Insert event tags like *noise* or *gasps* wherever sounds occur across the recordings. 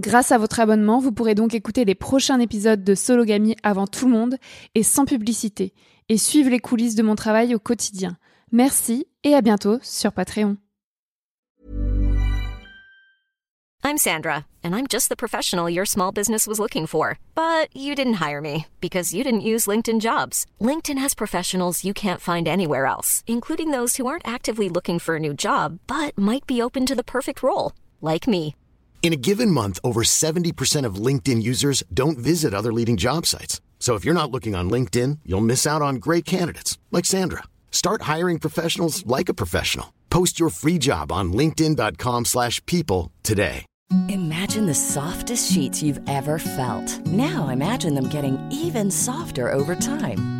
Grâce à votre abonnement, vous pourrez donc écouter les prochains épisodes de Sologamy avant tout le monde et sans publicité, et suivre les coulisses de mon travail au quotidien. Merci et à bientôt sur Patreon. I'm Sandra, and I'm just the professional your small business was looking for. But you didn't hire me because you didn't use LinkedIn jobs. LinkedIn has professionals you can't find anywhere else, including those who aren't actively looking for a new job but might be open to the perfect role, like me. In a given month, over 70% of LinkedIn users don't visit other leading job sites. So if you're not looking on LinkedIn, you'll miss out on great candidates like Sandra. Start hiring professionals like a professional. Post your free job on linkedin.com/people today. Imagine the softest sheets you've ever felt. Now imagine them getting even softer over time.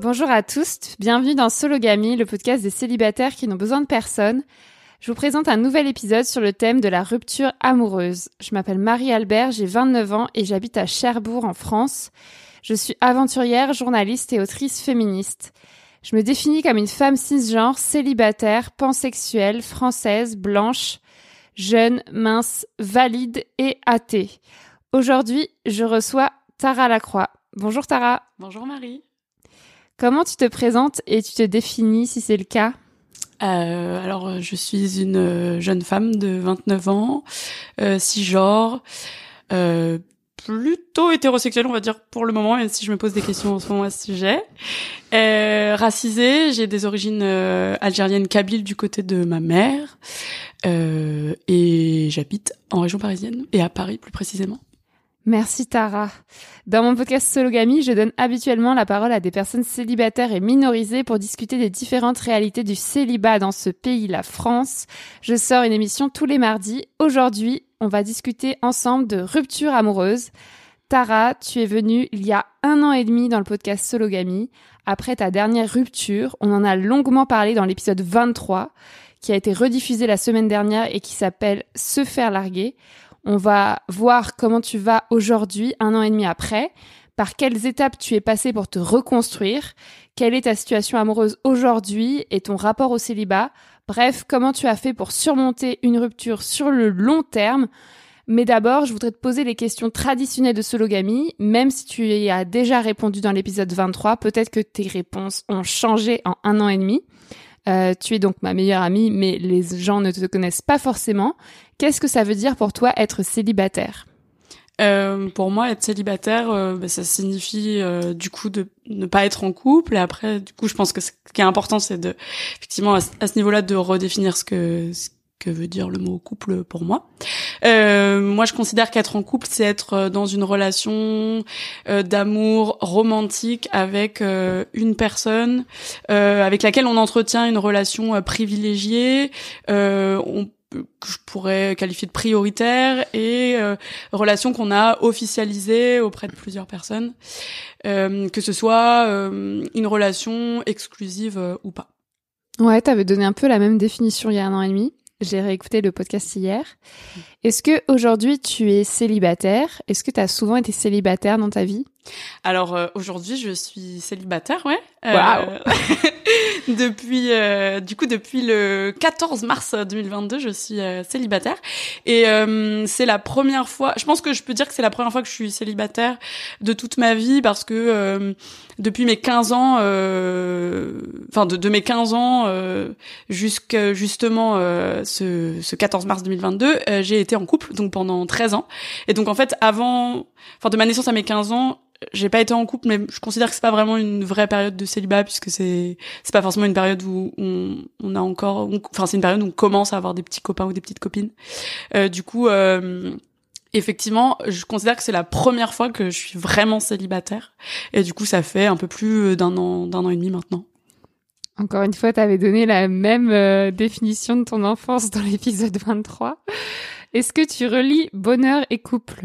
Bonjour à tous, bienvenue dans Sologamy, le podcast des célibataires qui n'ont besoin de personne. Je vous présente un nouvel épisode sur le thème de la rupture amoureuse. Je m'appelle Marie-Albert, j'ai 29 ans et j'habite à Cherbourg en France. Je suis aventurière, journaliste et autrice féministe. Je me définis comme une femme cisgenre, célibataire, pansexuelle, française, blanche, jeune, mince, valide et athée. Aujourd'hui, je reçois Tara Lacroix. Bonjour Tara. Bonjour Marie. Comment tu te présentes et tu te définis si c'est le cas? Euh, alors, euh, je suis une euh, jeune femme de 29 ans, euh, cisgenre, euh, plutôt hétérosexuelle, on va dire pour le moment, même si je me pose des questions en ce moment à ce sujet. Euh, racisée, j'ai des origines euh, algériennes kabyles du côté de ma mère, euh, et j'habite en région parisienne et à Paris plus précisément. Merci Tara. Dans mon podcast Sologamy, je donne habituellement la parole à des personnes célibataires et minorisées pour discuter des différentes réalités du célibat dans ce pays, la France. Je sors une émission tous les mardis. Aujourd'hui, on va discuter ensemble de rupture amoureuse. Tara, tu es venue il y a un an et demi dans le podcast Sologamy. Après ta dernière rupture, on en a longuement parlé dans l'épisode 23, qui a été rediffusé la semaine dernière et qui s'appelle Se faire larguer. On va voir comment tu vas aujourd'hui, un an et demi après, par quelles étapes tu es passé pour te reconstruire, quelle est ta situation amoureuse aujourd'hui et ton rapport au célibat. Bref, comment tu as fait pour surmonter une rupture sur le long terme. Mais d'abord, je voudrais te poser les questions traditionnelles de Sologamy, même si tu y as déjà répondu dans l'épisode 23, peut-être que tes réponses ont changé en un an et demi. Euh, tu es donc ma meilleure amie, mais les gens ne te connaissent pas forcément. Qu'est-ce que ça veut dire pour toi être célibataire? Euh, pour moi, être célibataire, euh, bah, ça signifie euh, du coup de ne pas être en couple. Et après, du coup, je pense que ce qui est important, c'est de, effectivement, à, ce niveau-là, de redéfinir ce que ce que veut dire le mot couple pour moi. Euh, moi, je considère qu'être en couple, c'est être dans une relation d'amour romantique avec une personne avec laquelle on entretient une relation privilégiée. on que je pourrais qualifier de prioritaire et euh, relation qu'on a officialisée auprès de plusieurs personnes, euh, que ce soit euh, une relation exclusive euh, ou pas. Ouais, t'avais donné un peu la même définition il y a un an et demi. J'ai réécouté le podcast hier. Est-ce que aujourd'hui tu es célibataire? Est-ce que tu as souvent été célibataire dans ta vie? Alors euh, aujourd'hui, je suis célibataire, ouais. Wow. *laughs* depuis euh, du coup depuis le 14 mars 2022 je suis euh, célibataire et euh, c'est la première fois je pense que je peux dire que c'est la première fois que je suis célibataire de toute ma vie parce que depuis mes 15 ans enfin de, de, mes 15 ans jusqu'à justement ce, ce 14 mars 2022 j'ai en couple donc pendant 13 ans et donc en fait avant enfin de ma naissance à mes 15 ans j'ai pas été en couple, mais je considère que c'est pas vraiment une vraie période de célibat puisque c'est c'est pas forcément une période où on, on a encore, enfin c'est une période où on commence à avoir des petits copains ou des petites copines. Euh, du coup, euh, effectivement, je considère que c'est la première fois que je suis vraiment célibataire et du coup ça fait un peu plus d'un an d'un an et demi maintenant. Encore une fois, tu avais donné la même euh, définition de ton enfance dans l'épisode 23. Est-ce que tu relis bonheur et couple?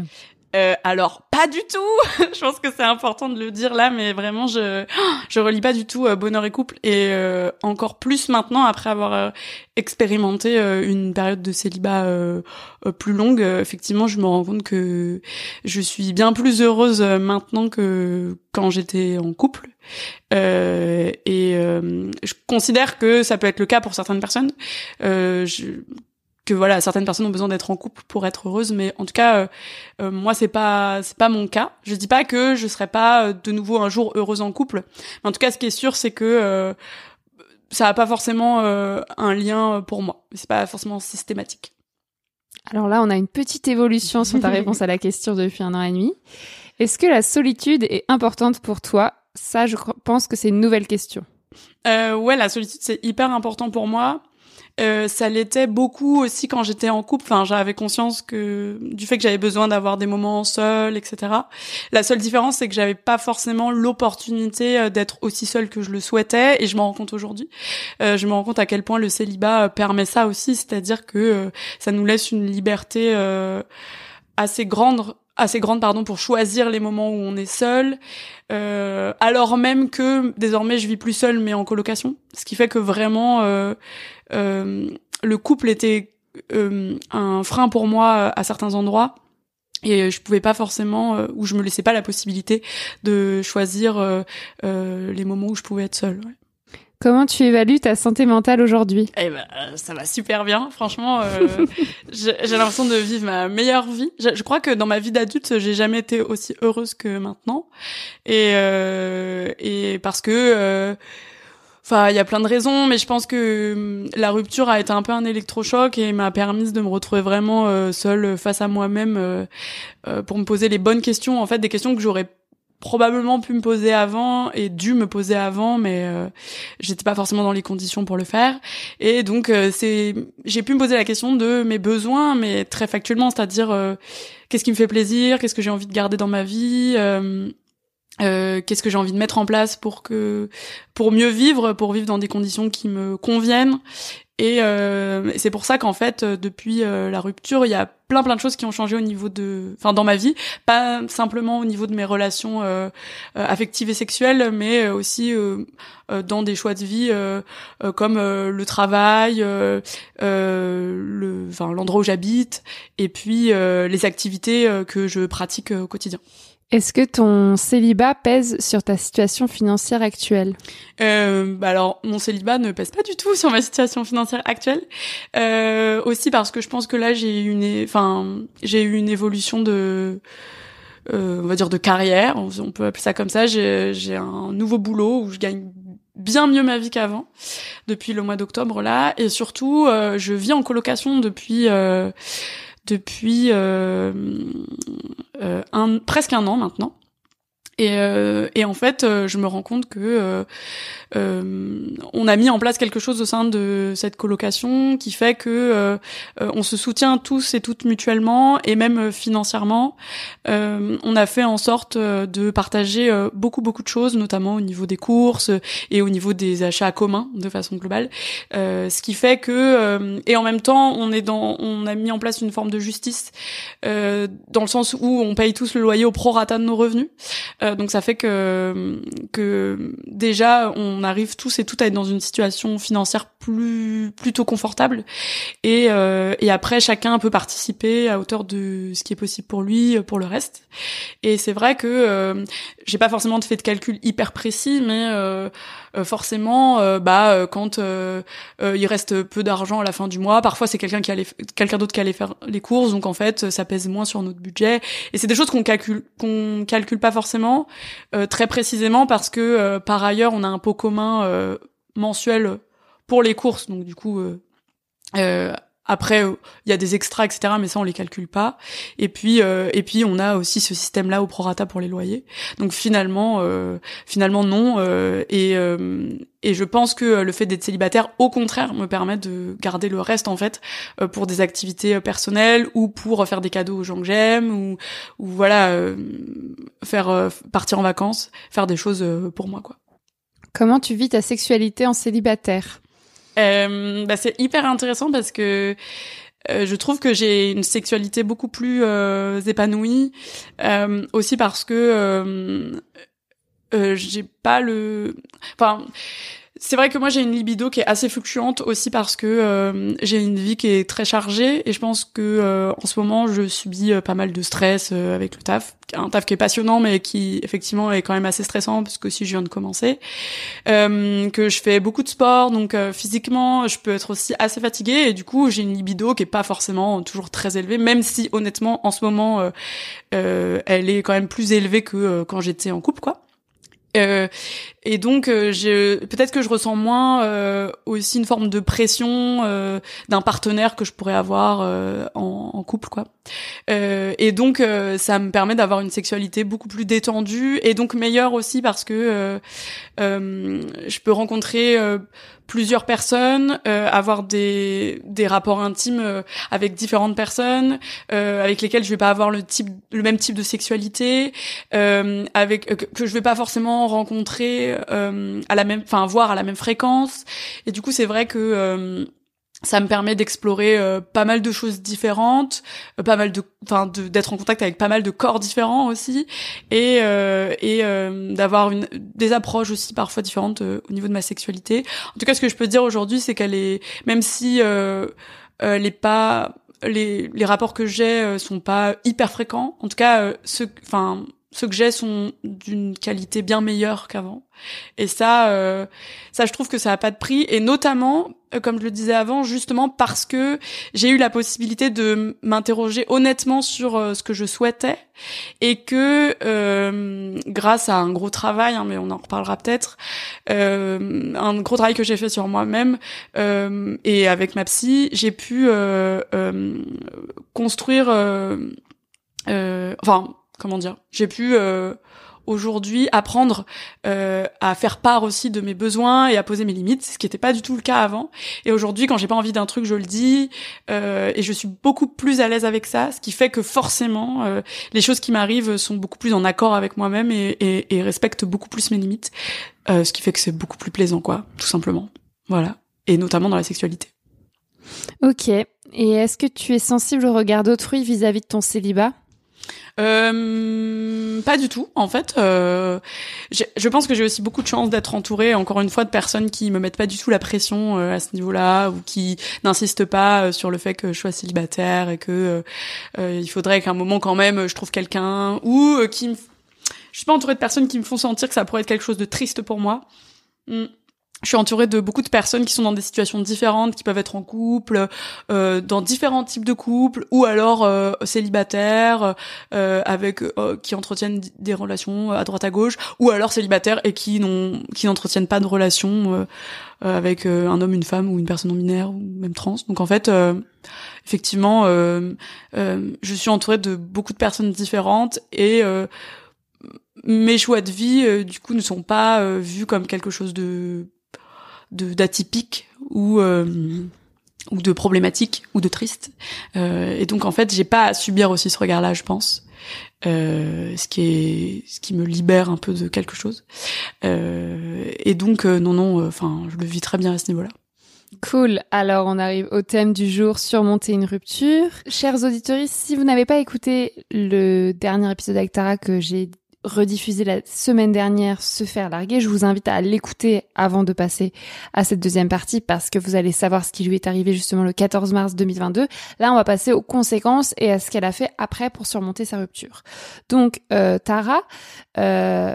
Euh, alors pas du tout. *laughs* je pense que c'est important de le dire là, mais vraiment je *gasps* je relis pas du tout euh, Bonheur et couple et euh, encore plus maintenant après avoir expérimenté une période de célibat plus longue. effectivement, je me rends compte que je suis bien plus heureuse maintenant que quand j'étais en couple. et je considère que ça peut être le cas pour certaines personnes. Que voilà certaines personnes ont besoin d'être en couple pour être heureuses mais en tout cas euh, euh, moi c'est pas c'est pas mon cas. Je dis pas que je serai pas euh, de nouveau un jour heureuse en couple mais en tout cas ce qui est sûr c'est que ça a pas forcément un lien pour moi. C'est pas forcément systématique. Alors là on a une petite évolution sur ta réponse à la question depuis un an et demi. Est-ce que la solitude est importante pour toi? Ça je pense que c'est une nouvelle question. Ouais la solitude c'est hyper important pour moi euh, ça l'était beaucoup aussi quand j'étais en couple. Enfin, j'avais conscience que du fait que j'avais besoin d'avoir des moments seuls, etc. La seule différence, c'est que j'avais pas forcément l'opportunité euh, d'être aussi seule que je le souhaitais, et je m'en rends compte aujourd'hui. Euh, je me rends compte à quel point le célibat permet ça aussi, c'est-à-dire que ça nous laisse une liberté assez grande assez grande pardon pour choisir les moments où on est seul euh, alors même que désormais je vis plus seule mais en colocation ce qui fait que vraiment euh, euh, le couple était euh, un frein pour moi à certains endroits et je pouvais pas forcément ou je me laissais pas la possibilité de choisir les moments où je pouvais être seule. Comment tu évalues ta santé mentale aujourd'hui? Eh ben, ça va super bien. Franchement, euh, *laughs* j'ai l'impression de vivre ma meilleure vie. Je, crois que dans ma vie d'adulte, j'ai jamais été aussi heureuse que maintenant. Et euh, et parce que euh, Enfin, il y a plein de raisons, mais je pense que hum, la rupture a été un peu un électrochoc et m'a permis de me retrouver vraiment euh, seule face à moi-même euh, euh, pour me poser les bonnes questions. En fait, des questions que j'aurais probablement pu me poser avant et dû me poser avant mais euh, j'étais pas forcément dans les conditions pour le faire. Et donc euh, c'est j'ai pu me poser la question de mes besoins mais très factuellement c'est-à-dire euh, qu'est-ce qui me fait plaisir qu'est-ce que j'ai envie de garder dans ma vie euh, qu'est-ce que j'ai envie de mettre en place pour que pour mieux vivre pour vivre dans des conditions qui me conviennent et euh, c'est pour ça qu'en fait, euh, depuis euh, la rupture, il y a plein plein de choses qui ont changé au niveau de, enfin dans ma vie, pas simplement au niveau de mes relations affectives et sexuelles, mais aussi dans des choix de vie comme le travail, le, enfin l'endroit où j'habite, et puis les activités que je pratique au quotidien. Est-ce que ton célibat pèse sur ta situation financière actuelle? Euh, bah alors mon célibat ne pèse pas du tout sur ma situation financière actuelle. Euh, aussi parce que je pense que là j'ai eu une, enfin j'ai eu une évolution de, euh, on va dire de carrière, on peut appeler ça comme ça. J'ai un nouveau boulot où je gagne bien mieux ma vie qu'avant depuis le mois d'octobre là, et surtout euh, je vis en colocation depuis. Euh, depuis un, presque un an maintenant. Et, euh, et, en fait, euh, je me rends compte que euh, euh, on a mis en place quelque chose au sein de cette colocation qui fait que euh, on se soutient tous et toutes mutuellement et même financièrement. on a fait en sorte de partager beaucoup beaucoup de choses, notamment au niveau des courses et au niveau des achats communs de façon globale. ce qui fait que et en même temps, on est dans, on a mis en place une forme de justice dans le sens où on paye tous le loyer au prorata de nos revenus. Euh, donc ça fait que déjà on arrive tous et toutes à être dans une situation financière plus plutôt confortable et euh, et après chacun peut participer à hauteur de ce qui est possible pour lui pour le reste. Et c'est vrai que euh, j'ai pas forcément fait de calcul hyper précis mais euh, euh, forcément, euh, bah euh, quand il reste peu d'argent à la fin du mois, parfois c'est quelqu'un qui allait, quelqu'un d'autre qui allait faire les courses, donc en fait ça pèse moins sur notre budget. Et c'est des choses qu'on calcule, qu'on calcule pas forcément très précisément parce que par ailleurs on a un pot commun mensuel pour les courses, donc du coup euh, après, il y a des extras, etc., mais ça on les calcule pas. Et puis, euh, et puis on a aussi ce système-là au prorata pour les loyers. Donc finalement, euh, finalement non. Euh, et et je pense que le fait d'être célibataire, au contraire, me permet de garder le reste en fait pour des activités personnelles ou pour faire des cadeaux aux gens que j'aime ou ou voilà faire partir en vacances, faire des choses pour moi quoi. Comment tu vis ta sexualité en célibataire? Euh, bah, c'est hyper intéressant parce que euh, je trouve que j'ai une sexualité beaucoup plus euh, épanouie, euh, aussi parce que euh, j'ai pas le, enfin c'est vrai que moi j'ai une libido qui est assez fluctuante aussi parce que euh, j'ai une vie qui est très chargée et je pense que euh, en ce moment je subis euh, pas mal de stress avec le taf, un taf qui est passionnant mais qui effectivement est quand même assez stressant parce que si je viens de commencer, que je fais beaucoup de sport donc physiquement je peux être aussi assez fatiguée et du coup j'ai une libido qui est pas forcément toujours très élevée même si honnêtement en ce moment elle est quand même plus élevée que quand j'étais en couple quoi. Euh, et donc, euh, peut-être que je ressens moins euh, aussi une forme de pression euh, d'un partenaire que je pourrais avoir en, en, couple, quoi. et donc, ça me permet d'avoir une sexualité beaucoup plus détendue et donc meilleure aussi parce que je peux rencontrer plusieurs personnes, euh, avoir des, des rapports intimes euh, avec différentes personnes, euh, avec lesquelles je vais pas avoir le type le même type de sexualité, avec que je vais pas forcément rencontrer à la même, enfin voir à la même fréquence. Et du coup, c'est vrai que ça me permet d'explorer euh, pas mal de choses différentes, euh, pas mal de, enfin, d'être en contact avec pas mal de corps différents aussi, et euh, et d'avoir une des approches aussi parfois différentes au niveau de ma sexualité. En tout cas, ce que je peux dire aujourd'hui, c'est qu'elle est, même si les pas les, les rapports que j'ai sont pas hyper fréquents. En tout cas, ce, enfin, ceux que j'ai sont d'une qualité bien meilleure qu'avant. Et ça, euh, ça, je trouve que ça a pas de prix. Et notamment, euh, comme je le disais avant, justement parce que j'ai eu la possibilité de m'interroger honnêtement sur euh, ce que je souhaitais et que grâce à un gros travail, hein, mais on en reparlera peut-être, un gros travail que j'ai fait sur moi-même et avec ma psy, j'ai pu construire, enfin comment dire, j'ai pu euh, aujourd'hui apprendre euh, à faire part aussi de mes besoins et à poser mes limites, ce qui n'était pas du tout le cas avant. Et aujourd'hui, quand j'ai pas envie d'un truc, je le dis euh, et je suis beaucoup plus à l'aise avec ça, ce qui fait que forcément, les choses qui m'arrivent sont beaucoup plus en accord avec moi-même et, et, et, respectent beaucoup plus mes limites, ce qui fait que c'est beaucoup plus plaisant, quoi, tout simplement. Voilà, et notamment dans la sexualité. Ok. Et est-ce que tu es sensible au regard d'autrui vis-à-vis de ton célibat? Euh, pas du tout, en fait. Euh, je pense que j'ai aussi beaucoup de chance d'être entourée, encore une fois, de personnes qui me mettent pas du tout la pression euh, à ce niveau-là, ou qui n'insistent pas euh, sur le fait que je sois célibataire et que euh, il faudrait qu'à un moment quand même je trouve quelqu'un, ou qui me... Je suis pas entourée de personnes qui me font sentir que ça pourrait être quelque chose de triste pour moi. Hmm. Je suis entourée de beaucoup de personnes qui sont dans des situations différentes, qui peuvent être en couple, euh, dans différents types de couples, ou alors euh, célibataires, euh, avec euh, qui entretiennent des relations à droite à gauche, ou alors célibataires et qui n'ont qui n'entretiennent pas de relations euh, avec un homme, une femme ou une personne non binaire ou même trans. Donc en fait, effectivement, je suis entourée de beaucoup de personnes différentes et mes choix de vie, du coup, ne sont pas vus comme quelque chose de d'atypique ou euh, ou de problématique ou de triste. Euh, et donc en fait, j'ai pas à subir aussi ce regard-là, je pense. Euh, ce qui est ce qui me libère un peu de quelque chose. Et donc non non, enfin je le vis très bien à ce niveau-là. Cool. Alors, on arrive au thème du jour, surmonter une rupture. Chers auditeurs, si vous n'avez pas écouté le dernier épisode avec Tara que j'ai rediffusé la semaine dernière, Se faire larguer. Je vous invite à l'écouter avant de passer à cette deuxième partie parce que vous allez savoir ce qui lui est arrivé justement le 14 mars 2022. Là, on va passer aux conséquences et à ce qu'elle a fait après pour surmonter sa rupture. Donc, euh, Tara, euh,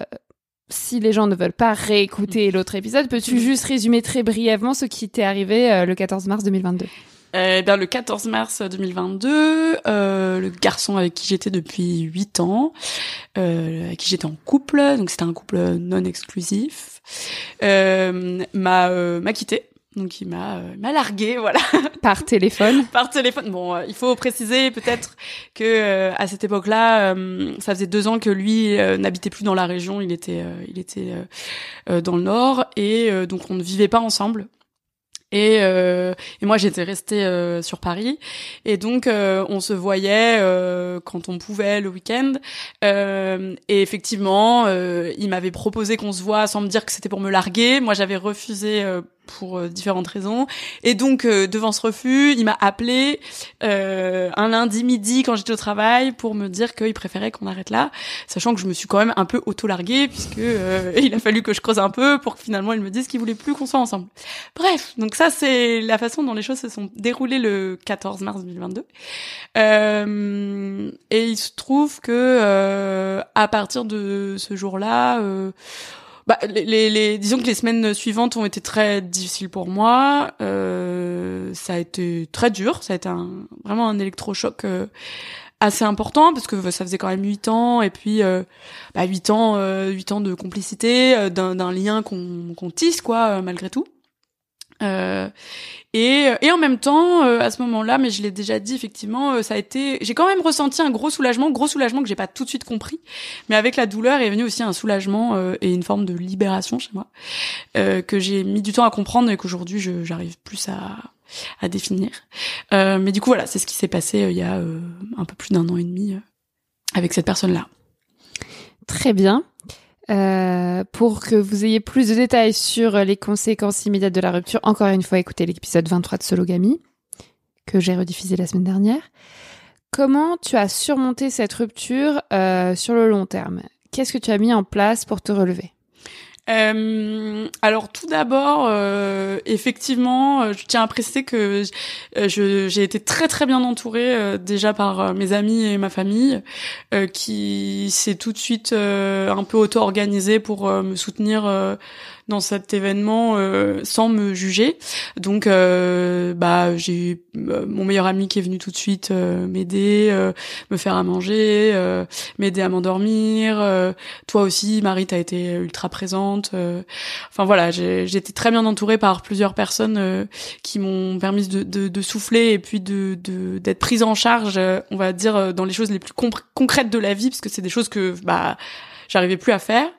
si les gens ne veulent pas réécouter l'autre épisode, peux-tu juste résumer très brièvement ce qui t'est arrivé euh, le 14 mars 2022 eh bien, le 14 mars 2022, euh, le garçon avec qui j'étais depuis 8 ans, euh, avec qui j'étais en couple, donc c'était un couple non exclusif, euh, m'a euh, m'a quitté. Donc il m'a euh, m'a largué, *laughs* voilà. Par téléphone. Par téléphone. Bon, euh, il faut préciser peut-être que à cette époque-là, ça faisait deux ans que lui n'habitait plus dans la région. Il était il était dans le nord et donc on ne vivait pas ensemble. Et, euh, et moi j'étais restée euh, sur Paris. Et donc euh, on se voyait euh, quand on pouvait le week-end. Et effectivement il m'avait proposé qu'on se voit sans me dire que c'était pour me larguer. Moi j'avais refusé pour euh, différentes raisons. Et donc, euh, devant ce refus, il m'a appelé euh, un lundi midi quand j'étais au travail pour me dire qu'il préférait qu'on arrête là, sachant que je me suis quand même un peu auto-larguée puisque *laughs* il a fallu que je creuse un peu pour que finalement il me dise qu'il voulait plus qu'on soit ensemble. Bref, donc ça c'est la façon dont les choses se sont déroulées le 14 mars 2022. et il se trouve que à partir de ce jour-là, bah, les, les, disons que les semaines suivantes ont été très difficiles pour moi. Euh, ça a été très dur. Ça a été un, vraiment un électrochoc euh, assez important parce que ça faisait quand même huit ans et puis euh, bah, huit ans, euh, huit ans de complicité, euh, d'un lien qu'on qu'on tisse quoi, malgré tout. Euh, et, et en même temps, euh, à ce moment-là, mais je l'ai déjà dit, effectivement, euh, ça a été. J'ai quand même ressenti un gros soulagement, gros soulagement que j'ai pas tout de suite compris, mais avec la douleur est venu aussi un soulagement et une forme de libération chez moi que j'ai mis du temps à comprendre et qu'aujourd'hui j'arrive plus à à définir. mais du coup, voilà, c'est ce qui s'est passé il y a un peu plus d'un an et demi avec cette personne-là. Très bien. Euh, pour que vous ayez plus de détails sur les conséquences immédiates de la rupture, encore une fois, écoutez l'épisode 23 de Sologamy, que j'ai rediffusé la semaine dernière. Comment tu as surmonté cette rupture euh, sur le long terme? Qu'est-ce que tu as mis en place pour te relever? Euh, alors tout d'abord, euh, effectivement, euh, je tiens à préciser que j'ai été très très bien entourée déjà par mes amis et ma famille, qui s'est tout de suite un peu auto-organisée pour me soutenir dans cet événement euh, sans me juger. Donc euh, bah j'ai euh, mon meilleur ami qui est venu tout de suite m'aider, me faire à manger, m'aider à m'endormir. toi aussi, Marie, t'as été ultra présente. enfin voilà, j'ai été très bien entourée par plusieurs personnes qui m'ont permis de, de, de, souffler et puis de d'être prise en charge, on va dire dans les choses les plus concrètes de la vie, parce que c'est des choses que bah j'arrivais plus à faire.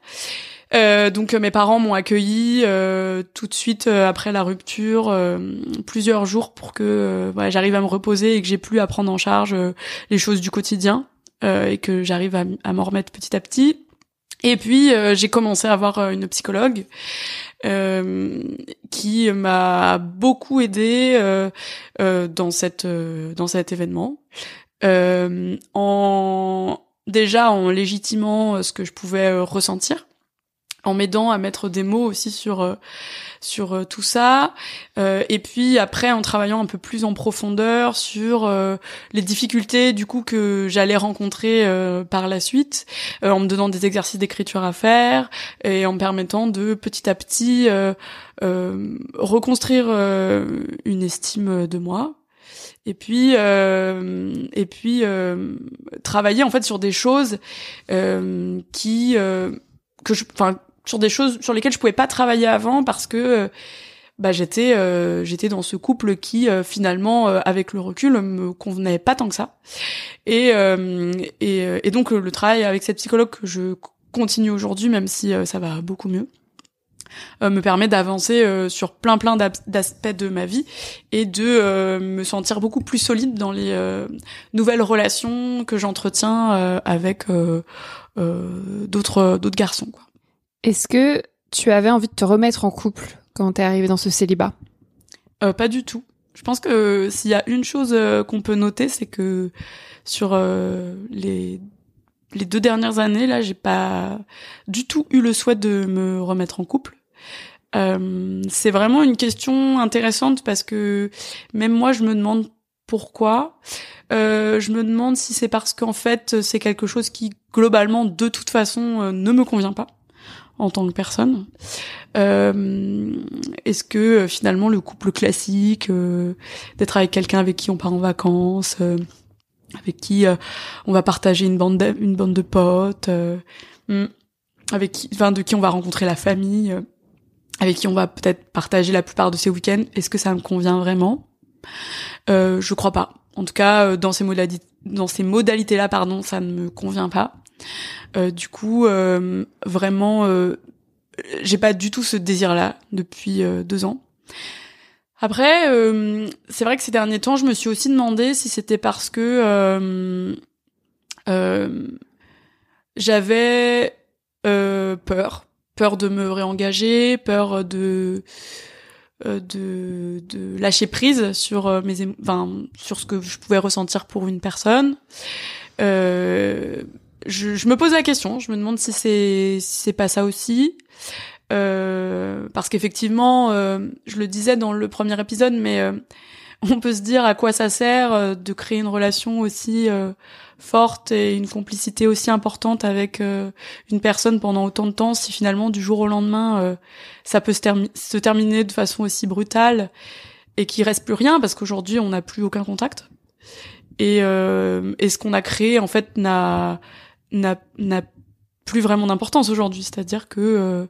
Euh, donc mes parents m'ont accueilli euh, tout de suite euh, après la rupture, euh, plusieurs jours pour que voilà, j'arrive à me reposer et que j'ai plus à prendre en charge les choses du quotidien et que j'arrive à, à m'en remettre petit à petit. Et puis j'ai commencé à avoir une psychologue qui m'a beaucoup aidé dans cette dans cet événement. en déjà en légitimant ce que je pouvais ressentir en m'aidant à mettre des mots aussi sur euh, sur euh, tout ça. Euh, et puis après en travaillant un peu plus en profondeur sur les difficultés du coup que j'allais rencontrer par la suite en me donnant des exercices d'écriture à faire et en me permettant de petit à petit reconstruire une estime de moi. Et puis et puis travailler en fait sur des choses qui que je enfin sur des choses sur lesquelles je pouvais pas travailler avant parce que euh, bah j'étais euh, j'étais dans ce couple qui euh, finalement avec le recul me convenait pas tant que ça et et, et donc le travail avec cette psychologue que je continue aujourd'hui même si ça va beaucoup mieux me permet d'avancer sur plein plein d'aspects de ma vie et de me sentir beaucoup plus solide dans les nouvelles relations que j'entretiens avec d'autres d'autres garçons quoi. Est-ce que tu avais envie de te remettre en couple quand t'es arrivé dans ce célibat? Euh, Pas du tout. Je pense que s'il y a une chose euh, qu'on peut noter, c'est que sur euh, les les deux dernières années, là, j'ai pas du tout eu le souhait de me remettre en couple. Euh, c'est vraiment une question intéressante parce que même moi, je me demande pourquoi. Euh, je me demande si c'est parce qu'en fait, c'est quelque chose qui globalement, de toute façon, ne me convient pas en tant que personne euh, Est-ce que euh, finalement le couple classique, euh, d'être avec quelqu'un avec qui on part en vacances, avec qui on va partager une bande de, une bande de potes, hmm, avec qui, enfin de qui on va rencontrer la famille, avec qui on va peut-être partager la plupart de ses week-ends, est-ce que ça me convient vraiment? Je crois pas. En tout cas, dans ces modalités, dans ces modalités-là, pardon, ça ne me convient pas. Euh, du coup, euh, vraiment, euh, j'ai pas du tout ce désir-là depuis deux ans. Après, c'est vrai que ces derniers temps, je me suis aussi demandé si c'était parce que j'avais peur, peur de me réengager, peur de lâcher prise sur mes enfin, sur ce que je pouvais ressentir pour une personne je, je, me pose la question. Je me demande si c'est si c'est pas ça aussi. Euh, parce qu'effectivement, euh, je le disais dans le premier épisode, mais euh, on peut se dire à quoi ça sert euh, de créer une relation aussi forte et une complicité aussi importante avec une personne pendant autant de temps si finalement du jour au lendemain ça peut se, terminer de façon aussi brutale et qu'il reste plus rien parce qu'aujourd'hui on n'a plus aucun contact et, et ce qu'on a créé en fait n'a n'a plus vraiment d'importance aujourd'hui. C'est-à-dire que euh,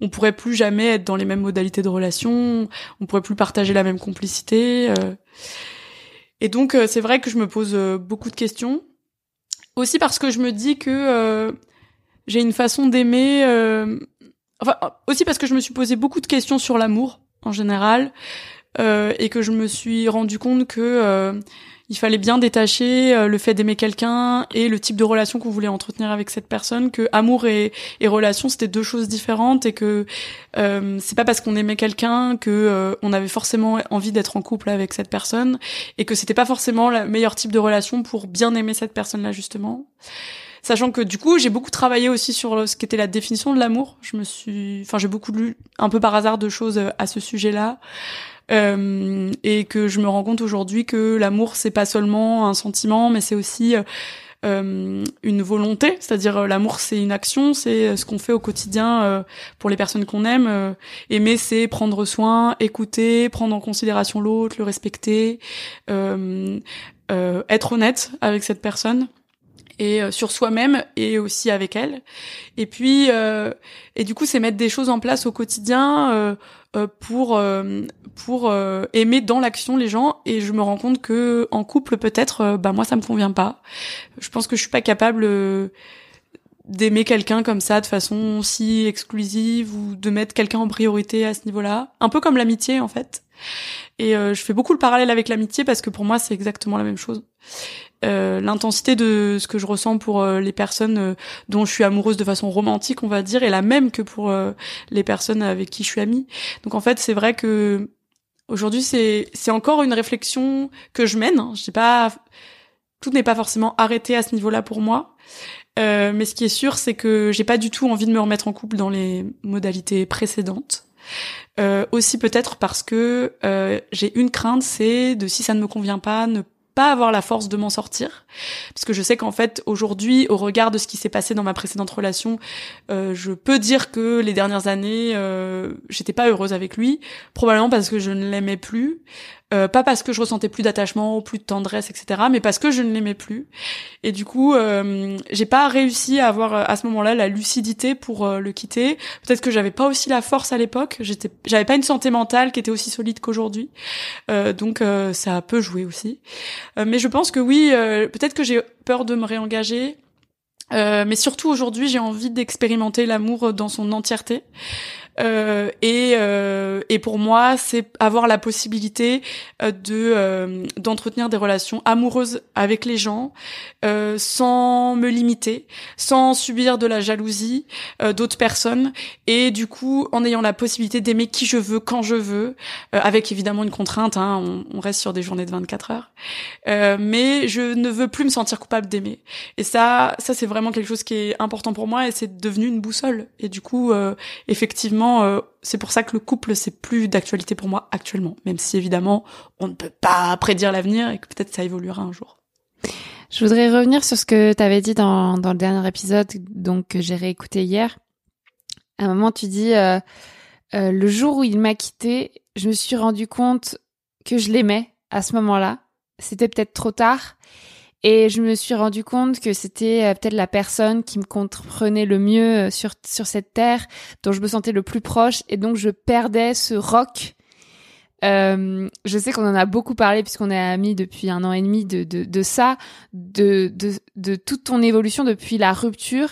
on pourrait plus jamais être dans les mêmes modalités de relation, on pourrait plus partager la même complicité. Euh. Et donc euh, c'est vrai que je me pose beaucoup de questions. Aussi parce que je me dis que j'ai une façon d'aimer. Enfin aussi parce que je me suis posé beaucoup de questions sur l'amour en général et que je me suis rendu compte que il fallait bien détacher euh, le fait d'aimer quelqu'un et le type de relation qu'on voulait entretenir avec cette personne, que amour et, relation c'était deux choses différentes et que euh, c'est pas parce qu'on aimait quelqu'un que euh, on avait forcément envie d'être en couple avec cette personne et que c'était pas forcément le meilleur type de relation pour bien aimer cette personne-là justement. Sachant que du coup, j'ai beaucoup travaillé aussi sur ce qu'était la définition de l'amour. Je me suis, enfin, j'ai beaucoup lu un peu par hasard de choses à ce sujet-là. Euh, et que je me rends compte aujourd'hui que l'amour c'est pas seulement un sentiment, mais c'est aussi euh, une volonté, c'est-à-dire euh, l'amour c'est une action, c'est ce qu'on fait au quotidien pour les personnes qu'on aime. aimer c'est prendre soin, écouter, prendre en considération l'autre, le respecter, être honnête avec cette personne et sur soi-même et aussi avec elle. Et puis et du coup c'est mettre des choses en place au quotidien pour euh, pour euh, aimer dans l'action les gens et je me rends compte que en couple peut-être bah moi ça me convient pas. Je pense que je suis pas capable d'aimer quelqu'un comme ça de façon si exclusive ou de mettre quelqu'un en priorité à ce niveau-là, un peu comme l'amitié en fait. Et je fais beaucoup le parallèle avec l'amitié parce que pour moi c'est exactement la même chose. Euh, l'intensité de ce que je ressens pour euh, les personnes euh, dont je suis amoureuse de façon romantique, on va dire, est la même que pour les personnes avec qui je suis amie. Donc en fait, c'est vrai que aujourd'hui, c'est c'est encore une réflexion que je mène. Je sais pas, tout n'est pas forcément arrêté à ce niveau-là pour moi. Mais ce qui est sûr, c'est que j'ai pas du tout envie de me remettre en couple dans les modalités précédentes. Aussi peut-être parce que j'ai une crainte, c'est de si ça ne me convient pas, pas avoir la force de m'en sortir. Parce que je sais qu'en fait aujourd'hui au regard de ce qui s'est passé dans ma précédente relation euh, je peux dire que les dernières années euh, j'étais pas heureuse avec lui. Probablement parce que je ne l'aimais plus euh, pas parce que je ressentais plus d'attachement, plus de tendresse, etc., mais parce que je ne l'aimais plus. Et du coup, euh, j'ai pas réussi à avoir euh, à ce moment-là la lucidité pour le quitter. Peut-être que j'avais pas aussi la force à l'époque. J'étais, j'avais pas une santé mentale qui était aussi solide qu'aujourd'hui. donc ça peut jouer aussi. mais je pense que oui, peut-être que j'ai peur de me réengager. mais surtout aujourd'hui, j'ai envie d'expérimenter l'amour dans son entièreté. Euh, et, euh, et pour moi, c'est avoir la possibilité euh, de d'entretenir des relations amoureuses avec les gens sans me limiter, sans subir de la jalousie d'autres personnes et du coup en ayant la possibilité d'aimer qui je veux quand je veux, avec évidemment une contrainte. Hein, on, on, reste sur des journées de 24 heures, mais je ne veux plus me sentir coupable d'aimer. Et ça, ça c'est vraiment quelque chose qui est important pour moi et c'est devenu une boussole. Et du coup, effectivement euh, c'est pour ça que le couple, c'est plus d'actualité pour moi actuellement, même si évidemment, on ne peut pas prédire l'avenir et que peut-être ça évoluera un jour. Je voudrais revenir sur ce que tu avais dit dans, le dernier épisode, donc que j'ai réécouté hier. À un moment, tu dis euh, euh, le jour où il m'a quitté, je me suis rendu compte que je l'aimais à ce moment-là. C'était peut-être trop tard. Et je me suis rendu compte que c'était euh, peut-être la personne qui me comprenait le mieux euh, sur, sur cette terre, dont je me sentais le plus proche. Et donc, je perdais ce rock euh, je sais qu'on en a beaucoup parlé puisqu'on est amis depuis un an et demi de, de, de ça, de, de, de, toute ton évolution depuis la rupture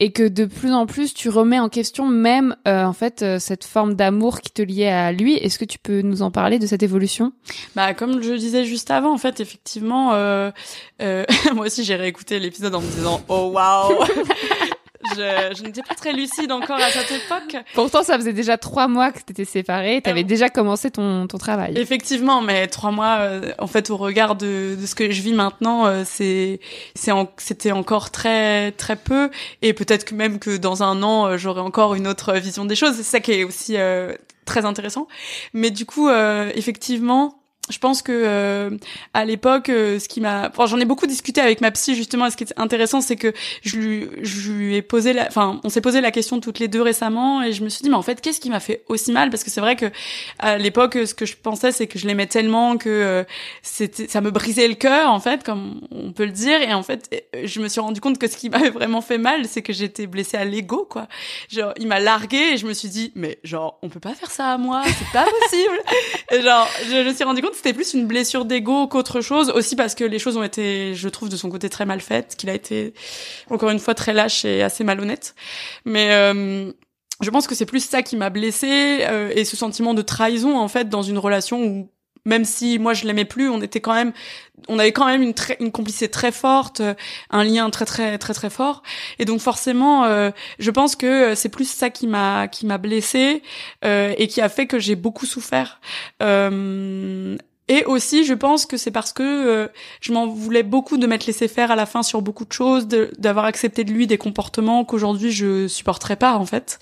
et que de plus en plus tu remets en question même euh, en fait euh, cette forme d'amour qui te liait à lui. Est-ce que tu peux nous en parler de cette évolution? Bah comme je disais juste avant, en fait effectivement, *laughs* moi aussi j'ai réécouté l'épisode en me disant oh waouh *laughs* je, je n'étais pas très lucide encore à cette époque. Pourtant, ça faisait déjà trois mois que tu étais séparée. Tu avais euh, déjà commencé ton, ton travail. Effectivement, mais trois mois, euh, en fait, au regard de, de ce que je vis maintenant, euh, c'est c'est c'était encore très très peu. Et peut-être que même que dans un an, j'aurai encore une autre vision des choses. C'est ça qui est aussi très intéressant. Mais du coup, effectivement je pense que euh, à l'époque euh, ce qui m'a enfin, j'en ai beaucoup discuté avec ma psy justement et ce qui est intéressant c'est que je lui je lui ai posé la enfin on s'est posé la question toutes les deux récemment et je me suis dit mais en fait qu'est-ce qui m'a fait aussi mal? Parce que c'est vrai que à l'époque ce que je pensais c'est que je l'aimais tellement que euh, c'était ça me brisait le cœur en fait comme on peut le dire et en fait je me suis rendu compte que ce qui *laughs* m'avait vraiment fait mal c'est que j'étais blessée à l'ego quoi. Genre il m'a largué et je me suis dit mais genre on peut pas faire ça à moi c'est pas possible. *laughs* Et genre je me suis rendu compte c'était plus une blessure d'ego qu'autre chose, aussi parce que les choses ont été, je trouve, de son côté très mal faites, qu'il a été encore une fois très lâche et assez malhonnête. Mais euh, je pense que c'est plus ça qui m'a blessée euh, et ce sentiment de trahison en fait dans une relation où même si moi je l'aimais plus, on était quand même, on avait quand même une, une complicité très forte, un lien très très très très fort. Et donc forcément, euh, je pense que c'est plus ça qui m'a qui m'a blessée euh, et qui a fait que j'ai beaucoup souffert. Euh, et aussi, je pense que c'est parce que euh, je m'en voulais beaucoup de m'être laissé faire à la fin sur beaucoup de choses, d'avoir accepté de lui des comportements qu'aujourd'hui je supporterais pas en fait.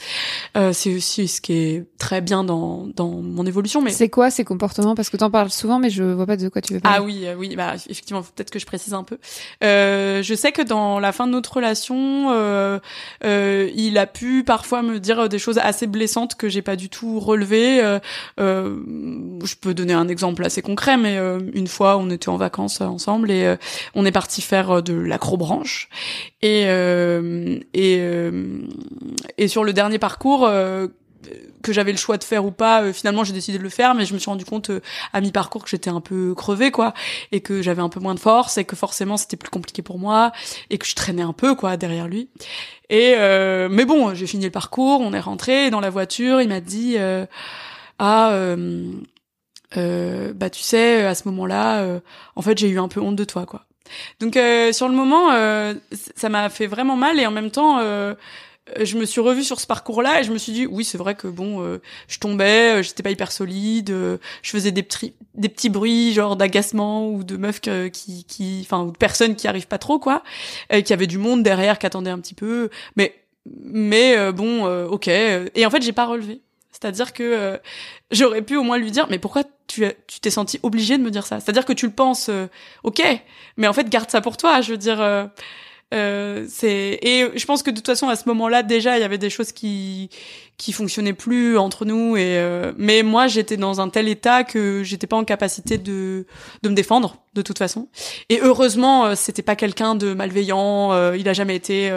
Euh, c'est aussi ce qui est très bien dans, dans mon évolution. Mais c'est quoi ces comportements? Parce que t'en parles souvent, mais je vois pas de quoi tu veux parler. Ah oui, euh, oui, bah effectivement, peut-être que je précise un peu. Euh, je sais que dans la fin de notre relation, euh, euh, il a pu parfois me dire des choses assez blessantes que j'ai pas du tout relevées. je peux donner un exemple assez concret, mais euh, une fois, on était en vacances ensemble et euh, on est parti faire euh, de l'acrobranche. Et et et sur le dernier parcours que j'avais le choix de faire ou pas, finalement j'ai décidé de le faire, mais je me suis rendu compte à mi-parcours que j'étais un peu crevée quoi, et que j'avais un peu moins de force, et que forcément c'était plus compliqué pour moi, et que je traînais un peu quoi derrière lui. Et mais bon, j'ai fini le parcours, on est rentré dans la voiture, il m'a dit ah euh, bah tu sais, à ce moment-là, euh, en fait, j'ai eu un peu honte de toi, quoi. Donc euh, sur le moment, ça m'a fait vraiment mal et en même temps, euh, je me suis revue sur ce parcours-là et je me suis dit oui c'est vrai que bon euh, je tombais euh, j'étais pas hyper solide je faisais des petits des petits bruits genre d'agacement ou de meufs qui qui enfin ou de personnes qui arrivent pas trop quoi qui avait du monde derrière qui attendait un petit peu. Mais mais bon ok. Et en fait j'ai pas relevé c'est-à-dire que j'aurais pu au moins lui dire mais pourquoi tu tu t'es senti obligé de me dire ça? C'est-à-dire que tu le penses ok mais en fait garde ça pour toi je veux dire euh, c'est et je pense que de toute façon à ce moment-là déjà il y avait des choses qui qui fonctionnaient plus entre nous et euh, mais moi j'étais dans un tel état que j'étais pas en capacité de de me défendre de toute façon. Et heureusement euh, c'était pas quelqu'un de malveillant euh, il a jamais été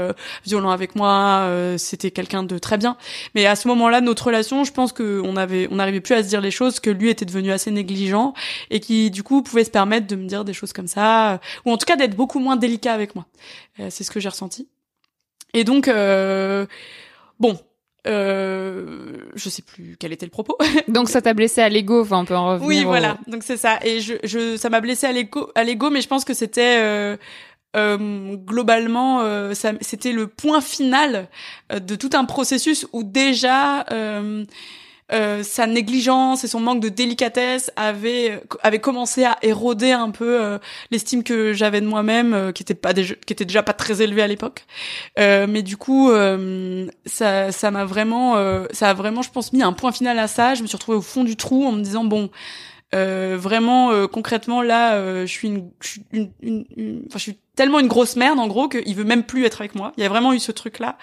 violent avec moi c'était quelqu'un de très bien. Mais à ce moment-là notre relation je pense que on avait on n'arrivait plus à se dire les choses que lui était devenu assez négligent et qui du coup pouvait se permettre de me dire des choses comme ça ou en tout cas d'être beaucoup moins délicat avec moi. C'est ce que j'ai ressenti. Et donc bon euh, je sais plus quel était le propos. *laughs* Donc ça t'a blessé à l'ego, enfin on peut en revenir. Oui, voilà. Donc c'est ça. Et je, je, ça m'a blessé à l'ego, à l'ego, mais je pense que c'était euh, euh, globalement, euh, c'était le point final euh, de tout un processus où déjà euh, euh, sa négligence et son manque de délicatesse avait avait commencé à éroder un peu euh, l'estime que j'avais de moi-même euh, qui était pas déjà, qui était déjà pas très élevée à l'époque mais du coup ça ça m'a vraiment ça a vraiment je pense mis un point final à ça je me suis retrouvée au fond du trou en me disant bon vraiment concrètement là je suis une, suis une, une, enfin je suis tellement une grosse merde en gros qu'il veut même plus être avec moi. Il y a vraiment eu ce truc là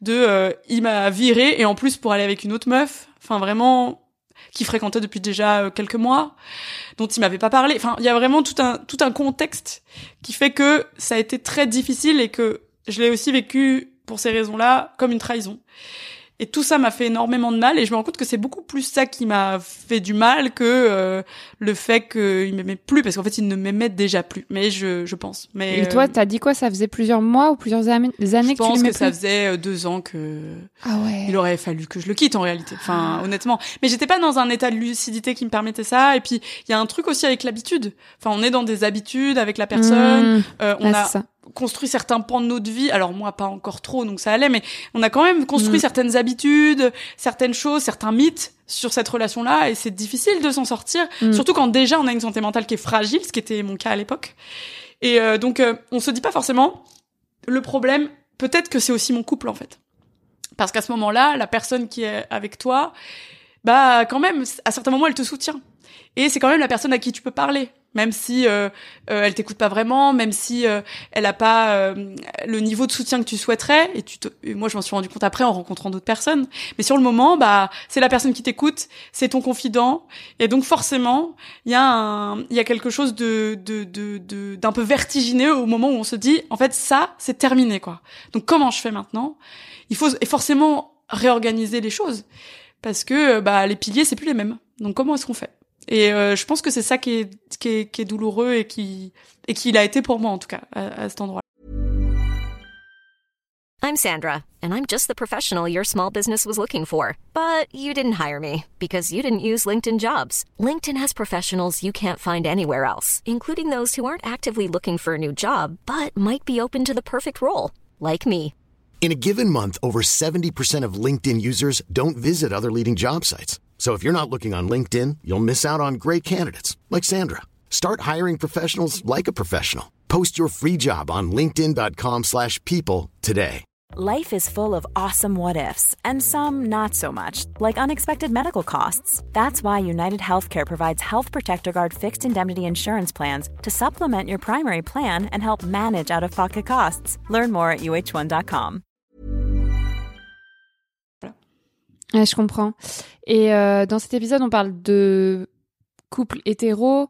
de il m'a viré et en plus pour aller avec une autre meuf enfin vraiment qui fréquentait depuis déjà euh, quelques mois, dont il m'avait pas parlé. Enfin, il y a vraiment tout un tout un contexte qui fait que ça a été très difficile et que je l'ai aussi vécu pour ces raisons-là comme une trahison. Et tout ça m'a fait énormément de mal et je me rends compte que c'est beaucoup plus ça qui m'a fait du mal que euh, le fait qu'il m'aimait plus parce qu'en fait il ne m'aimait déjà plus. Mais je, je pense. Mais et toi, euh, t'as dit quoi? Ça faisait plusieurs mois ou plusieurs années que tu Je pense que ça faisait euh, deux ans que ah ouais. il aurait fallu que je le quitte en réalité. Enfin, ah. honnêtement. Mais j'étais pas dans un état de lucidité qui me permettait ça. Et puis il y a un truc aussi avec l'habitude. Enfin, on est dans des habitudes avec la personne. Mmh. on a construit certains pans de notre vie. Alors moi, pas encore trop, donc ça allait, mais on a quand même construit mm. certaines habitudes, certaines choses, certains mythes sur cette relation-là, et c'est difficile de s'en sortir, mm. surtout quand déjà on a une santé mentale qui est fragile, ce qui était mon cas à l'époque. Et euh, donc euh, on se dit pas forcément le problème. Peut-être que c'est aussi mon couple en fait, parce qu'à ce moment-là, la personne qui est avec toi, bah quand même, à certains moments, elle te soutient. Et c'est quand même la personne à qui tu peux parler même si euh, euh, elle t'écoute pas vraiment, même si euh, elle a pas euh, le niveau de soutien que tu souhaiterais. Et tu te... moi, je m'en suis rendu compte après en rencontrant d'autres personnes. Mais sur le moment, bah, c'est la personne qui t'écoute, c'est ton confident, et donc forcément, il y a un, il y a quelque chose de de de d'un peu vertigineux au moment où on se dit, en fait, ça, c'est terminé, quoi. Donc comment je fais maintenant? Il faut et forcément réorganiser les choses parce que bah les piliers c'est plus les mêmes. Donc comment est-ce qu'on fait? Et euh, je pense que c'est ça qui est, qui est, qui est douloureux et qui, et qui l'a été pour moi en tout cas à, à cet endroit. I'm Sandra, and I'm just the professional your small business was looking for. But you didn't hire me because you didn't use LinkedIn jobs. LinkedIn has professionals you can't find anywhere else, including those who aren't actively looking for a new job, but might be open to the perfect role, like me. In a given month, over 70% of LinkedIn users don't visit other leading job sites. So if you're not looking on LinkedIn, you'll miss out on great candidates like Sandra. Start hiring professionals like a professional. Post your free job on linkedin.com/people today. Life is full of awesome what ifs and some not so much, like unexpected medical costs. That's why United Healthcare provides Health Protector Guard fixed indemnity insurance plans to supplement your primary plan and help manage out-of-pocket costs. Learn more at uh1.com. Je comprends. Et euh, dans cet épisode, on parle de couple hétéro.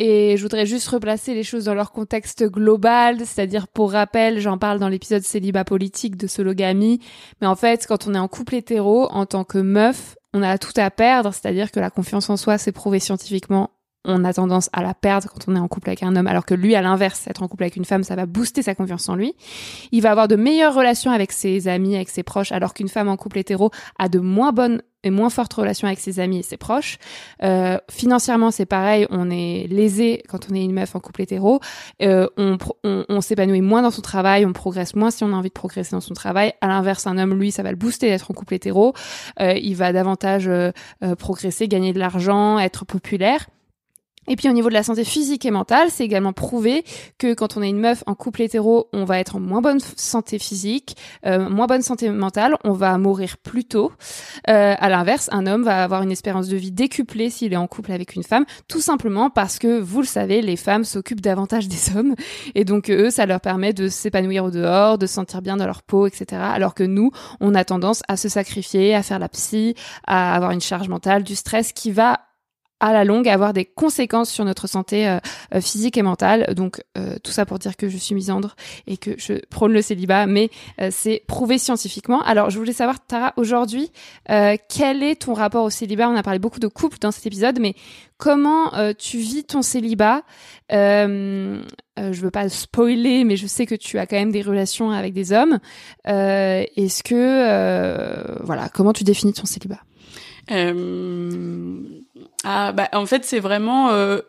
Et je voudrais juste replacer les choses dans leur contexte global, c'est-à-dire pour rappel, j'en parle dans l'épisode célibat politique de Sologamie, mais en fait, quand on est en couple hétéro, en tant que meuf, on a tout à perdre, c'est-à-dire que la confiance en soi, c'est prouvé scientifiquement on a tendance à la perdre quand on est en couple avec un homme, alors que lui, à l'inverse, être en couple avec une femme, ça va booster sa confiance en lui. Il va avoir de meilleures relations avec ses amis, avec ses proches, alors qu'une femme en couple hétéro a de moins bonnes et moins forte relation avec ses amis et ses proches. Euh, financièrement, c'est pareil, on est lésé quand on est une meuf en couple hétéro. Euh, on, on, on s'épanouit moins dans son travail, on progresse moins si on a envie de progresser dans son travail. À l'inverse, un homme, lui, ça va le booster d'être en couple hétéro. Euh, il va davantage euh, euh, progresser, gagner de l'argent, être populaire. Et puis au niveau de la santé physique et mentale, c'est également prouvé que quand on est une meuf en couple hétéro, on va être en moins bonne santé physique, euh, moins bonne santé mentale, on va mourir plus tôt. Euh, à l'inverse, un homme va avoir une espérance de vie décuplée s'il est en couple avec une femme, tout simplement parce que, vous le savez, les femmes s'occupent davantage des hommes, et donc eux, ça leur permet de s'épanouir au dehors, de se sentir bien dans leur peau, etc. Alors que nous, on a tendance à se sacrifier, à faire la psy, à avoir une charge mentale, du stress qui va à la longue avoir des conséquences sur notre santé euh, euh, physique et mentale. Donc euh, tout ça pour dire que je suis misandre et que je prône le célibat, mais c'est prouvé scientifiquement. Alors je voulais savoir, Tara, aujourd'hui, quel est ton rapport au célibat? On a parlé beaucoup de couple dans cet épisode, mais comment tu vis ton célibat? Je veux pas spoiler, mais je sais que tu as quand même des relations avec des hommes. Est-ce que voilà, comment tu définis ton célibat? Euh... Ah bah en fait c'est vraiment euh,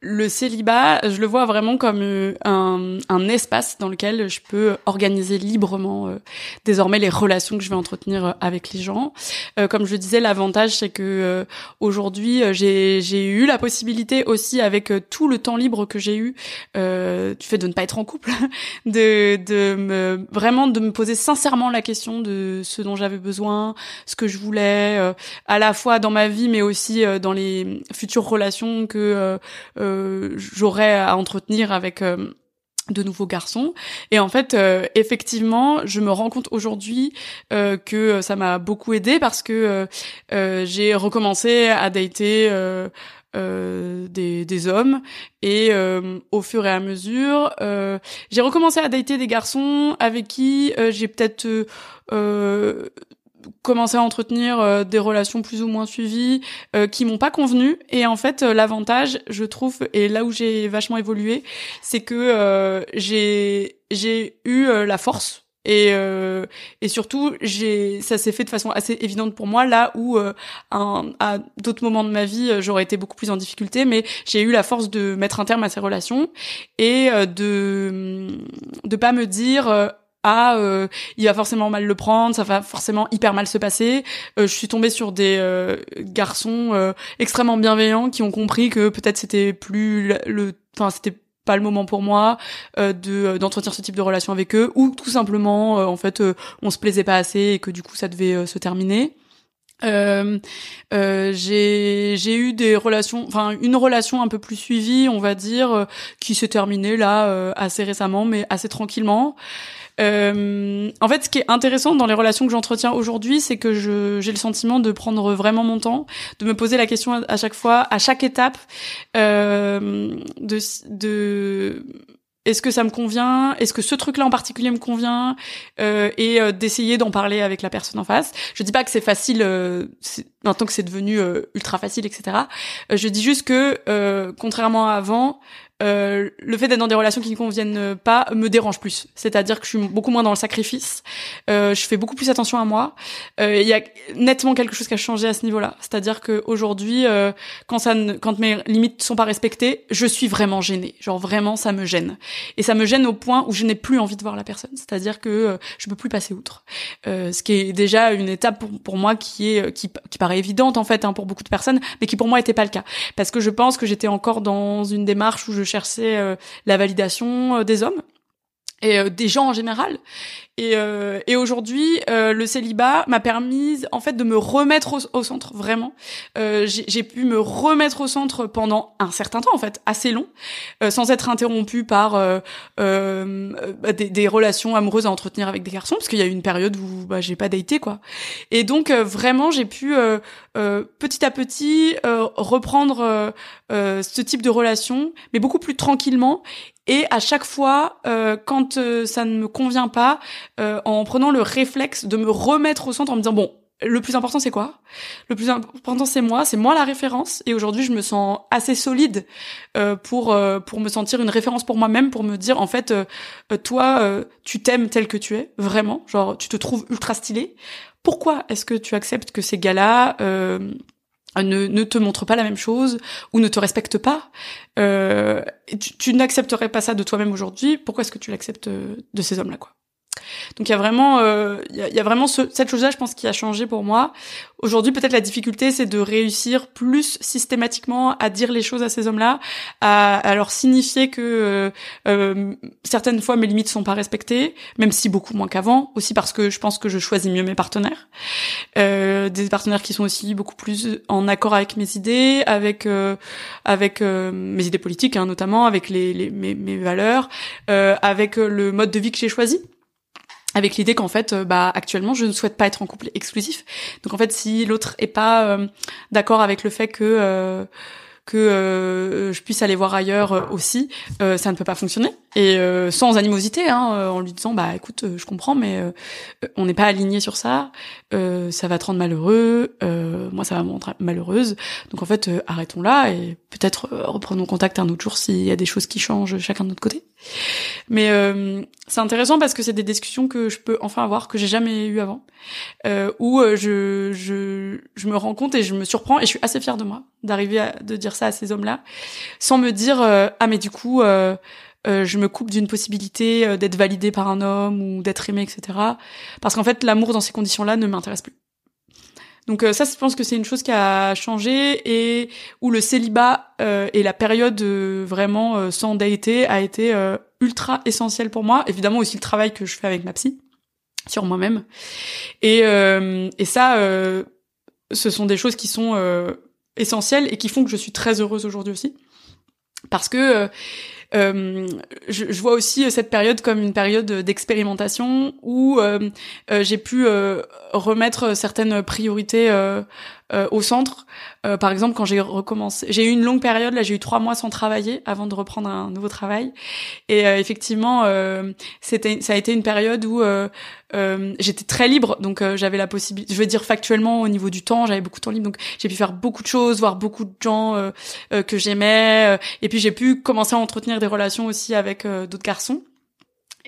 le célibat, je le vois vraiment comme euh, un, un, espace dans lequel je peux organiser librement euh, désormais les relations que je vais entretenir euh, avec les gens. comme je le disais, l'avantage c'est que aujourd'hui j'ai eu la possibilité aussi avec tout le temps libre que j'ai eu du fait de ne pas être en couple, *laughs* de, de me vraiment de me poser sincèrement la question de ce dont j'avais besoin, ce que je voulais, à la fois dans ma vie mais aussi dans les futures relations que j'aurais à entretenir avec euh, de nouveaux garçons. Et en fait euh, effectivement je me rends compte aujourd'hui euh, que ça m'a beaucoup aidé parce que j'ai recommencé à dater des, des, hommes. Et au fur et à mesure j'ai recommencé à dater des garçons avec qui j'ai peut-être commencé à entretenir euh, des relations plus ou moins suivies euh, qui m'ont pas convenu. Et en fait euh, l'avantage je trouve et là où j'ai vachement évolué c'est que j'ai j'ai eu la force. Et et surtout j'ai ça s'est fait de façon assez évidente pour moi là où à d'autres moments de ma vie j'aurais été beaucoup plus en difficulté mais j'ai eu la force de mettre un terme à ces relations et de de pas me dire ah euh, il va forcément mal le prendre, ça va forcément hyper mal se passer. Euh, je suis tombée sur des euh, garçons extrêmement bienveillants qui ont compris que peut-être c'était plus le enfin c'était pas le moment pour moi de d'entretenir ce type de relation avec eux ou tout simplement en fait on se plaisait pas assez et que du coup ça devait se terminer. Euh, euh, j'ai j'ai eu des relations, enfin une relation un peu plus suivie, on va dire, qui s'est terminée là assez récemment, mais assez tranquillement. Euh, en fait, ce qui est intéressant dans les relations que j'entretiens aujourd'hui, c'est que j'ai le sentiment de prendre vraiment mon temps, de me poser la question à, chaque fois, à chaque étape, euh, de, de est-ce que ça me convient? Est-ce que ce truc-là en particulier me convient? Euh, Et euh, d'essayer d'en parler avec la personne en face. Je dis pas que c'est facile euh, maintenant que c'est devenu euh, ultra facile, etc. je dis juste que contrairement à avant, euh, le fait d'être dans des relations qui ne conviennent pas me dérange plus. C'est-à-dire que je suis beaucoup moins dans le sacrifice. Euh, je fais beaucoup plus attention à moi. Euh, il y a nettement quelque chose qui a changé à ce niveau-là. C'est-à-dire que aujourd'hui, euh, quand ça, quand mes limites sont pas respectées, je suis vraiment gênée. Genre vraiment, ça me gêne. Et ça me gêne au point où je n'ai plus envie de voir la personne. C'est-à-dire que euh, je peux plus passer outre. ce qui est déjà une étape pour, pour moi qui est qui, qui paraît évidente en fait hein, pour beaucoup de personnes, mais qui pour moi était pas le cas. Parce que je pense que j'étais encore dans une démarche où je cherchais euh, la validation euh, des hommes et euh, des gens en général. Et, euh, et aujourd'hui, euh, le célibat m'a permis en fait de me remettre au, centre vraiment. Euh, j'ai pu me remettre au centre pendant un certain temps en fait, assez long, sans être interrompue par bah, des, des, relations amoureuses à entretenir avec des garçons, parce qu'il y a eu une période où bah, j'ai pas daté quoi. Et donc vraiment, j'ai pu petit à petit reprendre ce type de relation, mais beaucoup plus tranquillement et à chaque fois, euh, quand euh, ça ne me convient pas, euh, en prenant le réflexe de me remettre au centre, en me disant bon, le plus important c'est quoi? Le plus important c'est moi, c'est moi la référence. Et aujourd'hui je me sens assez solide euh, pour euh, pour me sentir une référence pour moi-même pour me dire en fait euh, toi tu t'aimes tel que tu es vraiment, genre tu te trouves ultra stylé. Pourquoi est-ce que tu acceptes que ces gars-là ne, ne te montrent pas la même chose ou ne te respectent pas? Tu, tu n'accepterais pas ça de toi-même aujourd'hui. Pourquoi est-ce que tu l'acceptes de ces hommes-là quoi? Donc il y a vraiment, euh, il y, a, vraiment cette chose-là, je pense, qui a changé pour moi. Aujourd'hui, peut-être la difficulté, c'est de réussir plus systématiquement à dire les choses à ces hommes-là, à, leur signifier que euh, euh, certaines fois mes limites sont pas respectées, même si beaucoup moins qu'avant. Aussi parce que je pense que je choisis mieux mes partenaires, des partenaires qui sont aussi beaucoup plus en accord avec mes idées, avec avec mes idées politiques, hein, notamment, avec les, les mes, mes valeurs, avec le mode de vie que j'ai choisi avec l'idée qu'en fait euh, bah actuellement je ne souhaite pas être en couple exclusif donc en fait si l'autre est pas euh, d'accord avec le fait que euh, que je puisse aller voir ailleurs aussi, ça ne peut pas fonctionner. Et sans animosité, hein, en lui disant bah écoute, je comprends, mais on n'est pas aligné sur ça. Ça va te rendre malheureux. moi, ça va me rendre malheureuse. Donc en fait, arrêtons là et peut-être reprenons contact un autre jour s'il y a des choses qui changent chacun de notre côté. Mais c'est intéressant parce que c'est des discussions que je peux enfin avoir que j'ai jamais eu avant, où je, je je me rends compte et je me surprends et je suis assez fière de moi d'arriver à de dire ça à ces hommes-là, sans me dire euh, ah mais du coup euh, euh, je me coupe d'une possibilité d'être validée par un homme ou d'être aimée, etc. Parce qu'en fait l'amour dans ces conditions-là ne m'intéresse plus. Donc ça, je pense que c'est une chose qui a changé et où le célibat et la période vraiment sans déité a été ultra essentiel pour moi. Évidemment aussi le travail que je fais avec ma psy sur moi-même. Et, ça, ce sont des choses qui sont essentielles et qui font que je suis très heureuse aujourd'hui aussi. Parce que euh, euh je, je, vois aussi cette période comme une période d'expérimentation où euh, euh j'ai pu euh, remettre certaines priorités au centre. par exemple, quand j'ai recommencé, j'ai eu une longue période là, j'ai eu trois mois sans travailler avant de reprendre un nouveau travail. Et effectivement, c'était, ça a été une période où euh, j'étais très libre, donc euh, j'avais la possibilité, je veux dire factuellement au niveau du temps, j'avais beaucoup de temps libre, donc j'ai pu faire beaucoup de choses, voir beaucoup de gens euh, que j'aimais, et puis j'ai pu commencer à entretenir des relations aussi avec d'autres garçons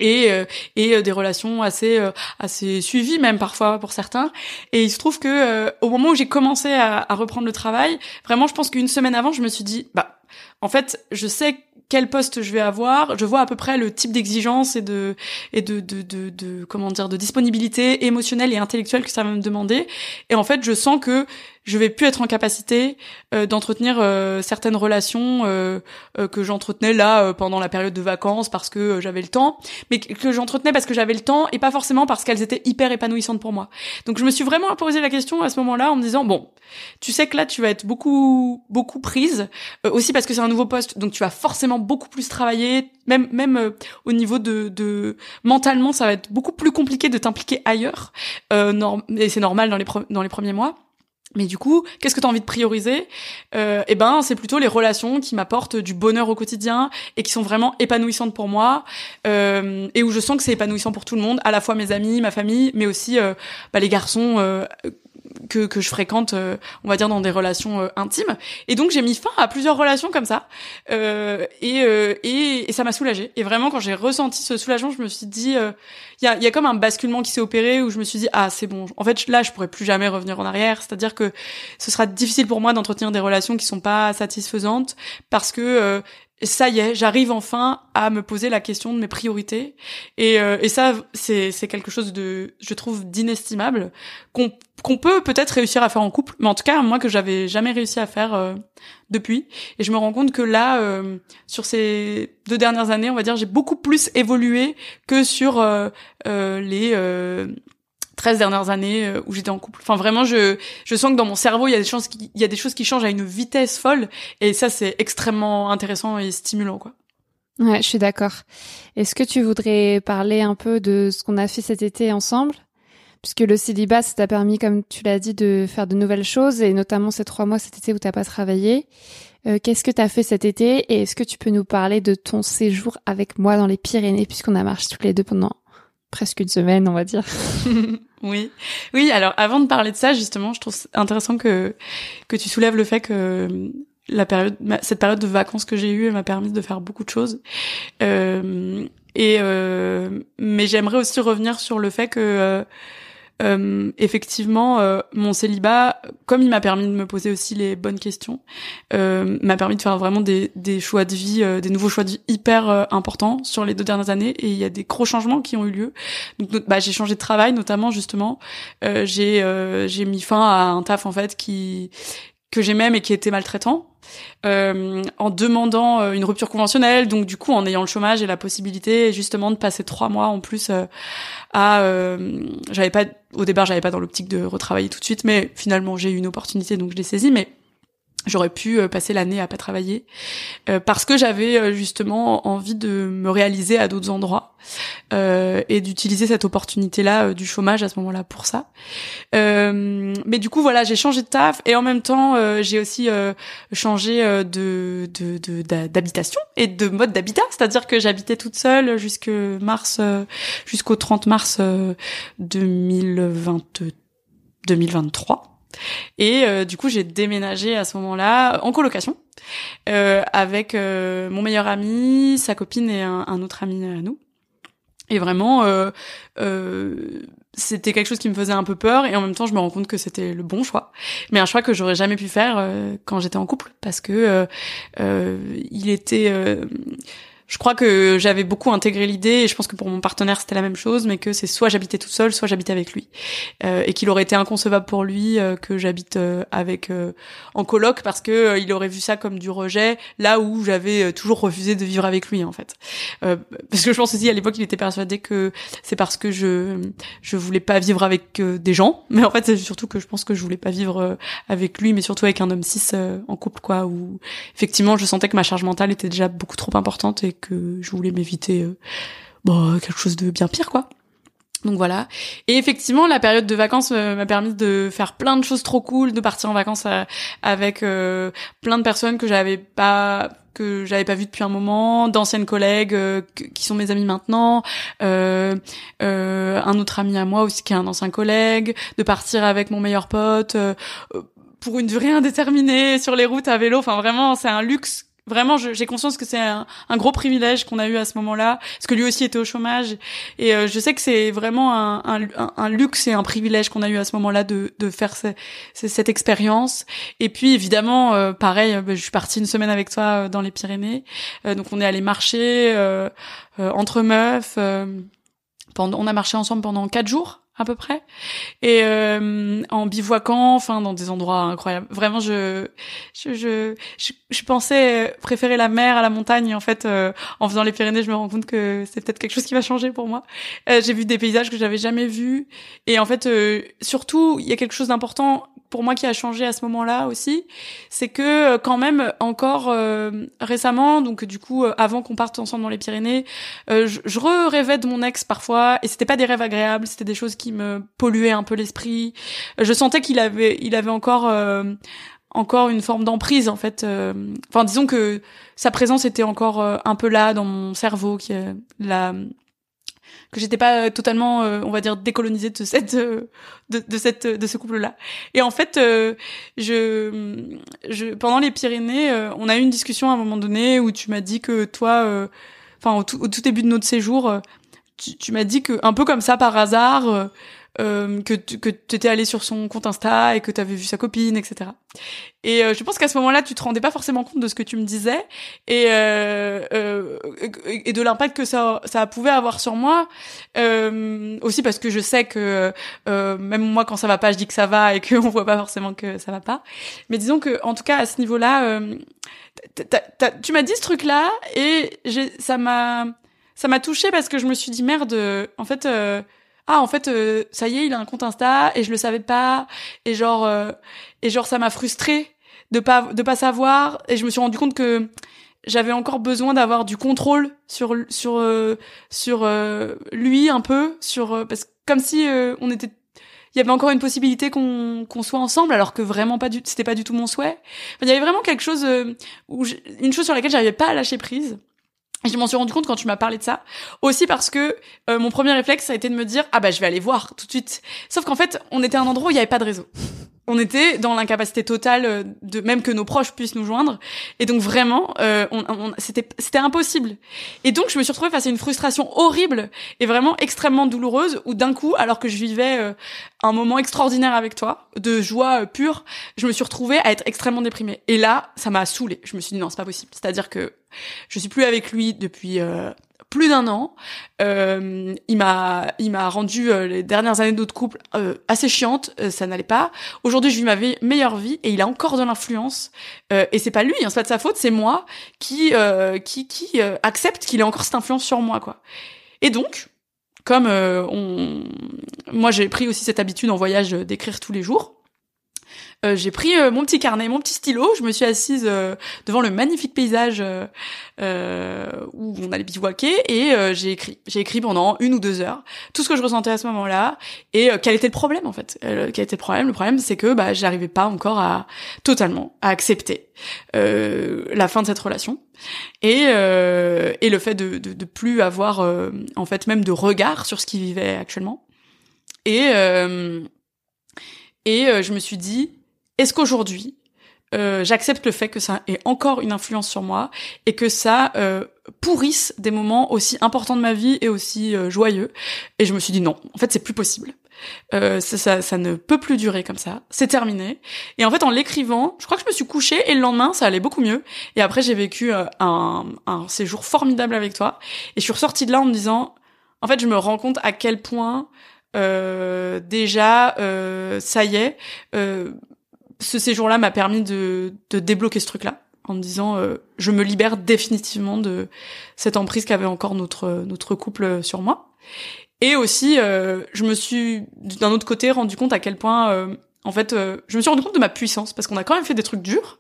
et et des relations assez assez suivies même parfois pour certains. Et il se trouve que au moment où j'ai commencé à, à, reprendre le travail vraiment je pense qu'une semaine avant je me suis dit bah en fait je sais quel poste je vais avoir, je vois à peu près le type d'exigence et de et de, de, de, de comment dire de disponibilité émotionnelle et intellectuelle que ça va me demander. Et en fait je sens que je vais plus être en capacité euh, d'entretenir euh, certaines relations euh, que j'entretenais là pendant la période de vacances parce que j'avais le temps, mais que j'entretenais parce que j'avais le temps et pas forcément parce qu'elles étaient hyper épanouissantes pour moi. Donc je me suis vraiment posé la question à ce moment-là en me disant bon, tu sais que là tu vas être beaucoup beaucoup prise aussi parce que c'est un nouveau poste, donc tu vas forcément beaucoup plus travailler, même même au niveau de, de mentalement ça va être beaucoup plus compliqué de t'impliquer ailleurs. et c'est normal dans les dans les premiers mois. Mais du coup, qu'est-ce que tu as envie de prioriser? Euh, Eh ben, c'est plutôt les relations qui m'apportent du bonheur au quotidien et qui sont vraiment épanouissantes pour moi euh, et où je sens que c'est épanouissant pour tout le monde, à la fois mes amis, ma famille, mais aussi euh, bah, les garçons euh, que, que je fréquente, euh, on va dire, dans des relations euh, intimes. Et donc j'ai mis fin à plusieurs relations comme ça. Euh, et, euh, et, et, ça m'a soulagée. Et vraiment, quand j'ai ressenti ce soulagement, je me suis dit, il y, a, y a comme un basculement qui s'est opéré où je me suis dit, ah c'est bon. En fait, là, je pourrais plus jamais revenir en arrière. C'est-à-dire que ce sera difficile pour moi d'entretenir des relations qui sont pas satisfaisantes parce que ça y est, j'arrive enfin à me poser la question de mes priorités. Et, euh, et ça, c'est, c'est quelque chose de, je trouve, d'inestimable, qu'on, qu'on peut peut-être réussir à faire en couple, mais en tout cas, moi, que j'avais jamais réussi à faire euh, depuis. Et je me rends compte que là, euh, sur ces deux dernières années, on va dire, j'ai beaucoup plus évolué que sur les 13 dernières années euh, où j'étais en couple. Enfin vraiment je je sens que dans mon cerveau, il y a des choses qui il y a des choses qui changent à une vitesse folle et ça c'est extrêmement intéressant et stimulant quoi. Ouais, je suis d'accord. Est-ce que tu voudrais parler un peu de ce qu'on a fait cet été ensemble? Puisque le célibat, ça t'a permis, comme tu l'as dit, de faire de nouvelles choses, et notamment ces trois mois cet été où t'as pas travaillé. Euh, Qu'est-ce que t'as fait cet été? Et est-ce que tu peux nous parler de ton séjour avec moi dans les Pyrénées, puisqu'on a marché tous les deux pendant presque une semaine, on va dire. *laughs* oui, oui. Alors, avant de parler de ça, justement, je trouve intéressant que que tu soulèves le fait que la période, cette période de vacances que j'ai eue m'a permis de faire beaucoup de choses. Euh, et euh, mais j'aimerais aussi revenir sur le fait que euh, euh effectivement euh, mon célibat, comme il m'a permis de me poser aussi les bonnes questions, euh, m'a permis de faire vraiment des, des choix de vie, des nouveaux choix de vie hyper importants sur les deux dernières années. Et il y a des gros changements qui ont eu lieu. Donc bah, j'ai changé de travail notamment justement. j'ai j'ai mis fin à un taf en fait qui que j'aimais mais qui était maltraitant euh, en demandant euh, une rupture conventionnelle, donc du coup en ayant le chômage et la possibilité justement de passer trois mois en plus euh, à, euh, j'avais pas au départ j'avais pas dans l'optique de retravailler tout de suite, mais finalement j'ai eu une opportunité donc je l'ai saisie, mais J'aurais pu euh, passer l'année à pas travailler euh, parce que j'avais euh, justement envie de me réaliser à d'autres endroits et d'utiliser cette opportunité-là du chômage à ce moment-là pour ça. mais du coup, voilà, j'ai changé de taf et en même temps, j'ai aussi changé de d'habitation et de mode d'habitat, c'est-à-dire que j'habitais toute seule jusque mars, jusqu'au 30 mars 2020, 2023. Et euh, du coup, j'ai déménagé à ce moment-là en colocation euh, avec euh, mon meilleur ami, sa copine et un, un, autre ami à nous. Et vraiment, euh, c'était quelque chose qui me faisait un peu peur et en même temps, je me rends compte que c'était le bon choix. Mais un choix que j'aurais jamais pu faire quand j'étais en couple parce que il était je crois que j'avais beaucoup intégré l'idée et je pense que pour mon partenaire c'était la même chose mais que c'est soit j'habitais tout seul soit j'habitais avec lui. Euh, et qu'il aurait été inconcevable pour lui euh, que j'habite euh, avec euh, en coloc parce que il aurait vu ça comme du rejet là où j'avais toujours refusé de vivre avec lui en fait. Parce que je pense aussi à l'époque il était persuadé que c'est parce que je je voulais pas vivre avec des gens. *laughs* Mais en fait c'est surtout que je pense que je voulais pas vivre avec lui mais surtout avec un homme cis en couple quoi où effectivement je sentais que ma charge mentale était déjà beaucoup trop importante et que je voulais m'éviter euh, bon, quelque chose de bien pire, quoi. Donc voilà. Et effectivement, la période de vacances euh, m'a permis de faire plein de choses trop cool, de partir en vacances euh, avec plein de personnes que j'avais pas que j'avais pas vu depuis un moment, d'anciennes collègues qui sont mes amis maintenant, un autre ami à moi aussi qui est un ancien collègue, de partir avec mon meilleur pote pour une durée indéterminée sur les routes à vélo. Enfin vraiment, c'est un luxe Vraiment, j'ai conscience que c'est un, gros privilège qu'on a eu à ce moment-là, parce que lui aussi était au chômage. Et euh, je sais que c'est vraiment un, un, luxe et un privilège qu'on a eu à ce moment-là de, de faire cette expérience. Et puis évidemment, euh, pareil, bah, je suis partie une semaine avec toi euh, dans les Pyrénées. donc on est allé marcher entre meufs. on a marché ensemble pendant quatre jours à peu près. Et euh, en bivouaquant enfin dans des endroits incroyables. Vraiment je je je, je, pensais préférer la mer à la montagne en fait euh, en faisant les Pyrénées je me rends compte que c'est peut-être quelque chose qui va changer pour moi. Euh, j'ai vu des paysages que j'avais jamais vus. Et en fait surtout il y a quelque chose d'important pour moi qui a changé à ce moment-là aussi, c'est que quand même encore récemment, donc du coup avant qu'on parte ensemble dans les Pyrénées, je, je rêvais de mon ex parfois et c'était pas des rêves agréables, c'était des choses qui me polluait un peu l'esprit. Je sentais qu'il avait, il avait encore, euh, encore une forme d'emprise en fait. Euh. Enfin, disons que sa présence était encore euh, un peu là dans mon cerveau, qui la que j'étais pas totalement, on va dire, décolonisée de cette, de, de cette, de ce couple-là. Et en fait, je, je, pendant les Pyrénées, on a eu une discussion à un moment donné où tu m'as dit que toi, enfin, au, au, tout début de notre séjour, tu, m'as dit que un peu comme ça par hasard euh, euh que tu que étais allé sur son compte Insta et que tu avais vu sa copine, etc. Et euh, je pense qu'à ce moment-là, tu te rendais pas forcément compte de ce que tu me disais et euh, euh et de l'impact que ça ça pouvait avoir sur moi. aussi parce que je sais que même moi, quand ça va pas, je dis que ça va et qu'on *laughs* voit pas forcément que ça va pas. Mais disons que en tout cas à ce niveau-là, tu m'as dit ce truc-là et ça m'a ça m'a touché parce que je me suis dit merde, en fait, euh, ah en fait, euh, ça y est, il a un compte Insta et je le savais pas. Et genre euh, et genre ça m'a frustré de pas de pas savoir. Et je me suis rendu compte que j'avais encore besoin d'avoir du contrôle sur sur sur lui un peu sur parce que comme si on était il y avait encore une possibilité qu'on qu'on soit ensemble alors que vraiment pas du c'était pas du tout mon souhait. il y avait vraiment quelque chose où une chose sur laquelle j'arrivais pas à lâcher prise je m'en suis rendu compte quand tu m'as parlé de ça. Aussi parce que euh, mon premier réflexe, ça a été de me dire ah bah je vais aller voir tout de suite. Sauf qu'en fait, on était à un endroit où il n'y avait pas de réseau. On était dans l'incapacité totale euh, de même que nos proches puissent nous joindre. Et donc vraiment, euh, on, on, c'était c'était impossible. Et donc je me suis retrouvée face à une frustration horrible et vraiment extrêmement douloureuse où d'un coup, alors que je vivais euh, un moment extraordinaire avec toi, de joie pure, je me suis retrouvée à être extrêmement déprimée. Et là, ça m'a saoulée. Je me suis dit non, c'est pas possible. C'est-à-dire que je suis plus avec lui depuis euh, plus d'un an. Euh, il m'a, il m'a rendu euh, les dernières années notre couple euh, assez chiantes. ça n'allait pas. Aujourd'hui, je vis ma meilleure vie et il a encore de l'influence. et c'est pas lui, hein, c'est pas de sa faute, c'est moi qui, qui, qui accepte qu'il ait encore cette influence sur moi, quoi. Et donc, comme on, moi j'ai pris aussi cette habitude en voyage d'écrire tous les jours. Euh, j'ai pris euh, mon petit carnet, mon petit stylo, je me suis assise euh, devant le magnifique paysage où on allait bivouaquer et j'ai écrit. J'ai écrit pendant une ou deux heures tout ce que je ressentais à ce moment-là et quel était le problème en fait. quel était le problème? Le problème c'est que bah j'arrivais pas encore à totalement à accepter la fin de cette relation et et le fait de, de, de plus avoir en fait même de regard sur ce qu'il vivait actuellement et et je me suis dit est-ce qu'aujourd'hui, euh, j'accepte le fait que ça ait encore une influence sur moi et que ça euh, pourrisse des moments aussi importants de ma vie et aussi euh, joyeux? Et je me suis dit non, en fait c'est plus possible. Ça, ça, ne peut plus durer comme ça. C'est terminé. Et en fait, en l'écrivant, je crois que je me suis couchée et le lendemain, ça allait beaucoup mieux. Et après, j'ai vécu un, un séjour formidable avec toi. Et je suis ressortie de là en me disant, en fait, je me rends compte à quel point déjà, ça y est, ce séjour-là m'a permis de, de, débloquer ce truc-là en me disant euh, je me libère définitivement de cette emprise qu'avait encore notre notre couple sur moi. Et aussi euh, je me suis d'un autre côté rendu compte à quel point euh, en fait je me suis rendu compte de ma puissance parce qu'on a quand même fait des trucs durs.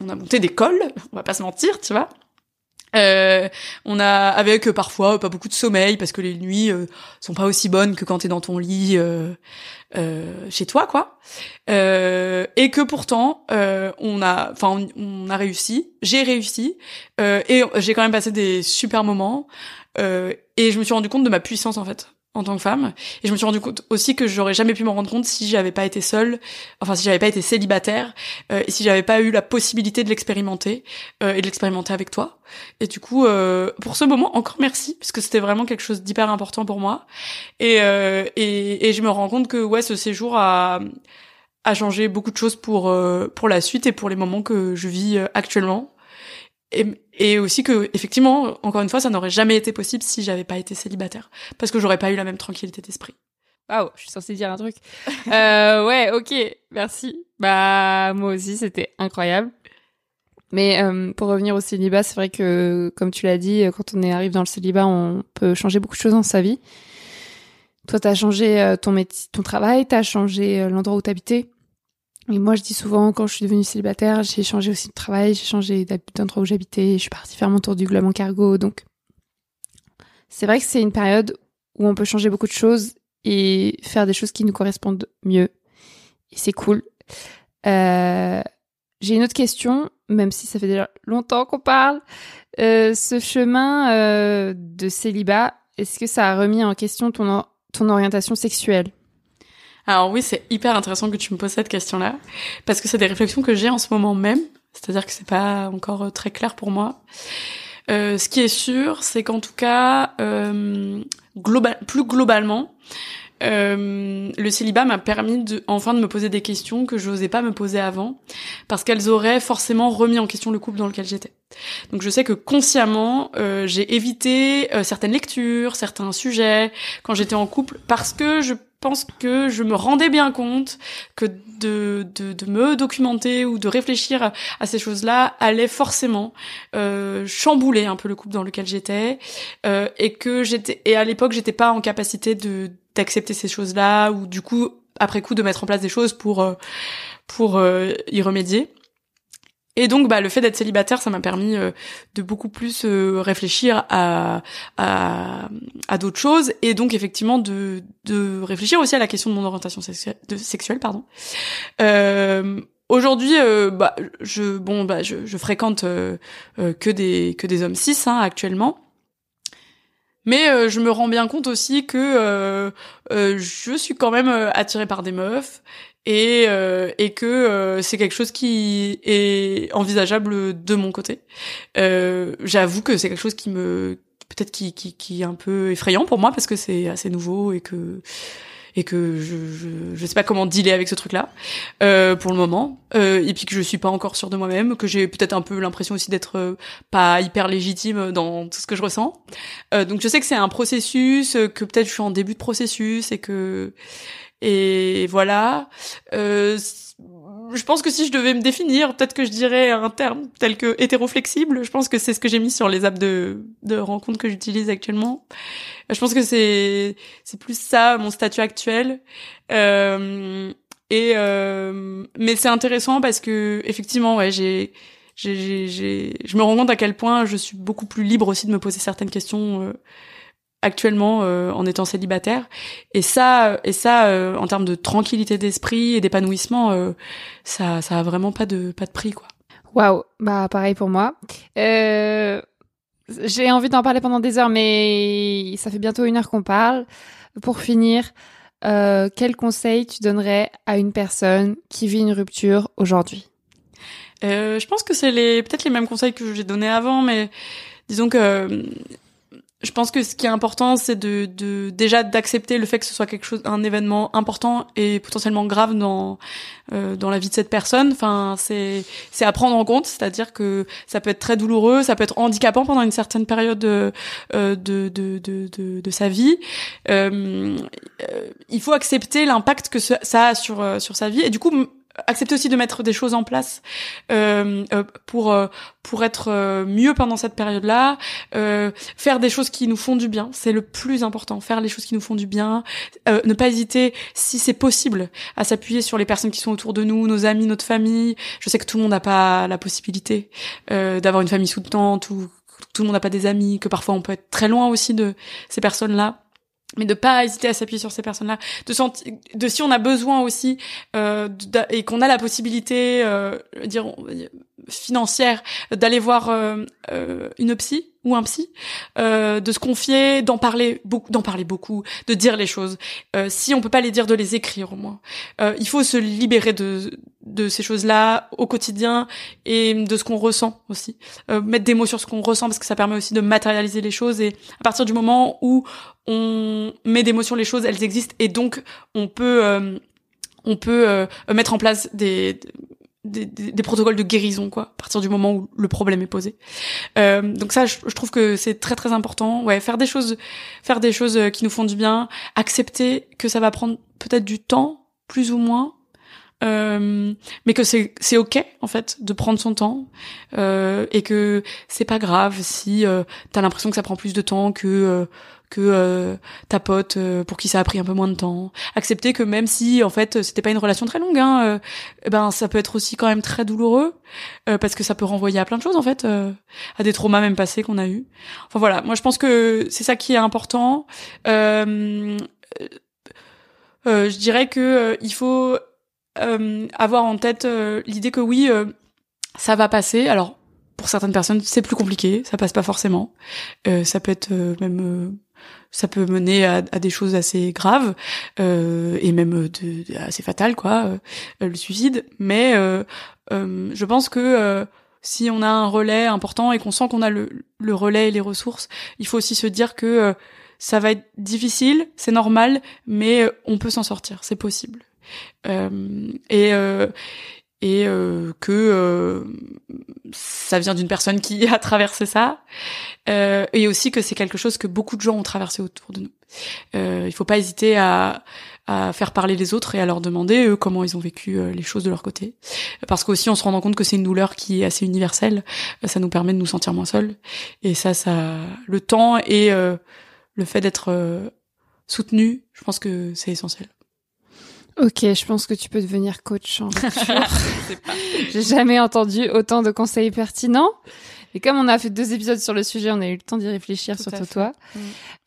On a monté des cols on va pas se mentir tu vois euh, on a avec parfois pas beaucoup de sommeil parce que les nuits sont pas aussi bonnes que quand t'es dans ton lit euh, chez toi, quoi. Euh, et que pourtant, euh, on a, enfin, on, a réussi. J'ai réussi et j'ai quand même passé des super moments. et je me suis rendu compte de ma puissance en fait en tant que femme. Et je me suis rendu compte aussi que j'aurais jamais pu m'en rendre compte si j'avais pas été seule, enfin si j'avais pas été célibataire, euh, et si j'avais pas eu la possibilité de l'expérimenter euh, et de l'expérimenter avec toi. Et du coup, euh, pour ce moment, encore merci, parce que c'était vraiment quelque chose d'hyper important pour moi. Et, euh, et, et je me rends compte que ouais, ce séjour a a changé beaucoup de choses pour euh, pour la suite et pour les moments que je vis actuellement. Et, et aussi que effectivement encore une fois ça n'aurait jamais été possible si j'avais pas été célibataire. Parce que j'aurais pas eu la même tranquillité d'esprit. Waouh je suis censée dire un truc. *laughs* Euh, ouais ok merci. Bah moi aussi c'était incroyable. Mais euh, pour revenir au célibat c'est vrai que comme tu l'as dit quand on arrive dans le célibat on peut changer beaucoup de choses dans sa vie. Toi t'as changé euh, ton métier ton travail t'as changé euh, l'endroit où t'habitais et moi, je dis souvent, quand je suis devenue célibataire, j'ai changé aussi de travail, j'ai changé d'endroit où j'habitais, je suis partie faire mon tour du globe en cargo. Donc, c'est vrai que c'est une période où on peut changer beaucoup de choses et faire des choses qui nous correspondent mieux. Et c'est cool. Euh, j'ai une autre question, même si ça fait déjà longtemps qu'on parle. Euh, ce chemin euh, de célibat, est-ce que ça a remis en question ton, ton orientation sexuelle? Alors oui, c'est hyper intéressant que tu me poses cette question-là, parce que c'est des réflexions que j'ai en ce moment même, c'est-à-dire que c'est pas encore euh, très clair pour moi. Euh, ce qui est sûr, c'est qu'en tout cas, euh, global, plus globalement, euh, le célibat m'a permis de, enfin de me poser des questions que je n'osais pas me poser avant, parce qu'elles auraient forcément remis en question le couple dans lequel j'étais. Donc je sais que consciemment, euh, j'ai évité euh, certaines lectures, certains sujets quand j'étais en couple, parce que je pense que je me rendais bien compte que de, de, de me documenter ou de réfléchir à, ces choses-là allait forcément euh, chambouler un peu le couple dans lequel j'étais euh, et que j'étais et à l'époque j'étais pas en capacité de d'accepter ces choses-là ou du coup après coup de mettre en place des choses pour euh, pour euh, y remédier. Et donc, bah, le fait d'être célibataire, ça m'a permis euh, de beaucoup plus euh, réfléchir à, à, à d'autres choses, et donc effectivement de, de réfléchir aussi à la question de mon orientation sexuelle, de, sexuelle pardon. Euh, aujourd'hui, bah, je bon, bah, je, fréquente que des que des hommes cis hein, actuellement. Mais je me rends bien compte aussi que je suis quand même attirée par des meufs et et que c'est quelque chose qui est envisageable de mon côté. J'avoue que c'est quelque chose qui me peut-être qui, qui, qui est un peu effrayant pour moi parce que c'est assez nouveau et que et que je, je, je sais pas comment dealer avec ce truc là euh, pour le moment euh, et puis que je suis pas encore sûre de moi-même que j'ai peut-être un peu l'impression aussi d'être euh, pas hyper légitime dans tout ce que je ressens euh, donc je sais que c'est un processus que peut-être je suis en début de processus et que et voilà euh, je pense que si je devais me définir, peut-être que je dirais un terme tel que hétéroflexible. Je pense que c'est ce que j'ai mis sur les apps de, de rencontres que j'utilise actuellement. Je pense que c'est c'est plus ça mon statut actuel. Euh, et euh, mais c'est intéressant parce que effectivement, ouais, j'ai j'ai j'ai je me rends compte à quel point je suis beaucoup plus libre aussi de me poser certaines questions. Actuellement euh, en étant célibataire. Et ça et ça euh, en termes de tranquillité d'esprit et d'épanouissement euh, ça ça a vraiment pas de pas de prix quoi. Waouh. Bah pareil pour moi. J'ai envie d'en parler pendant des heures mais ça fait bientôt une heure qu'on parle. Pour finir quel conseil tu donnerais à une personne qui vit une rupture aujourd'hui? Je pense que c'est les peut-être les mêmes conseils que j'ai donnés avant mais disons que je pense que ce qui est important, c'est de, de déjà d'accepter le fait que ce soit quelque chose, un événement important et potentiellement grave dans euh, dans la vie de cette personne. Enfin, c'est c'est à prendre en compte, c'est-à-dire que ça peut être très douloureux, ça peut être handicapant pendant une certaine période de euh, de, de, de, de, de sa vie. Euh, euh il faut accepter l'impact que ça a sur sur sa vie et du coup accepter aussi de mettre des choses en place euh, euh pour euh, pour être euh, mieux pendant cette période-là, euh, faire des choses qui nous font du bien, c'est le plus important. Faire les choses qui nous font du bien, ne pas hésiter, si c'est possible, à s'appuyer sur les personnes qui sont autour de nous, nos amis, notre famille. Je sais que tout le monde n'a pas la possibilité d'avoir une famille soutenante ou tout le monde n'a pas des amis, que parfois on peut être très loin aussi de ces personnes-là mais de pas hésiter à s'appuyer sur ces personnes-là, de, de si on a besoin aussi euh, et qu'on a la possibilité, euh, dire financière, d'aller voir euh, euh, une psy ou un psy, euh, de se confier, d'en parler beaucoup, d'en parler beaucoup, de dire les choses. Euh, si on peut pas les dire, de les écrire au moins. Euh, il faut se libérer de de ces choses-là au quotidien et de ce qu'on ressent aussi. Euh, mettre des mots sur ce qu'on ressent parce que ça permet aussi de matérialiser les choses et à partir du moment où on met des mots sur les choses, elles existent et donc on peut euh, on peut mettre en place des des, des, protocoles de guérison quoi à partir du moment où le problème est posé. Euh, donc ça je, je trouve que c'est très très important. Ouais faire des choses faire des choses qui nous font du bien accepter que ça va prendre peut-être du temps plus ou moins euh, mais que c'est c'est ok en fait de prendre son temps euh, et que c'est pas grave si euh, t'as l'impression que ça prend plus de temps que euh, que euh, ta pote euh, pour qui ça a pris un peu moins de temps. Accepter que même si en fait c'était pas une relation très longue, hein, euh, ben ça peut être aussi quand même très douloureux parce que ça peut renvoyer à plein de choses en fait, à des traumas même passés qu'on a eu. Enfin voilà, moi je pense que c'est ça qui est important. je dirais que il faut avoir en tête l'idée que oui, ça va passer. Alors pour certaines personnes, c'est plus compliqué, ça passe pas forcément. Euh, ça peut être même ça peut mener à, des choses assez graves euh, et même assez fatales quoi euh, le suicide. Mais euh, je pense que si on a un relais important et qu'on sent qu'on a le, le, relais et les ressources il faut aussi se dire que ça va être difficile c'est normal mais on peut s'en sortir c'est possible. Et et euh, que euh, ça vient d'une personne qui *laughs* a traversé ça euh, et aussi que c'est quelque chose que beaucoup de gens ont traversé autour de nous. Euh, il faut pas hésiter à, à faire parler les autres et à leur demander eux comment ils ont vécu euh, les choses de leur côté. Parce qu'aussi on se rend compte que c'est une douleur qui est assez universelle ça nous permet de nous sentir moins seuls. Et ça ça le temps et le fait d'être soutenu je pense que c'est essentiel Ok, je pense que tu peux devenir coach en *laughs* J'ai jamais entendu autant de conseils pertinents. Et comme on a fait deux épisodes sur le sujet, on a eu le temps d'y réfléchir, surtout toi. Mm.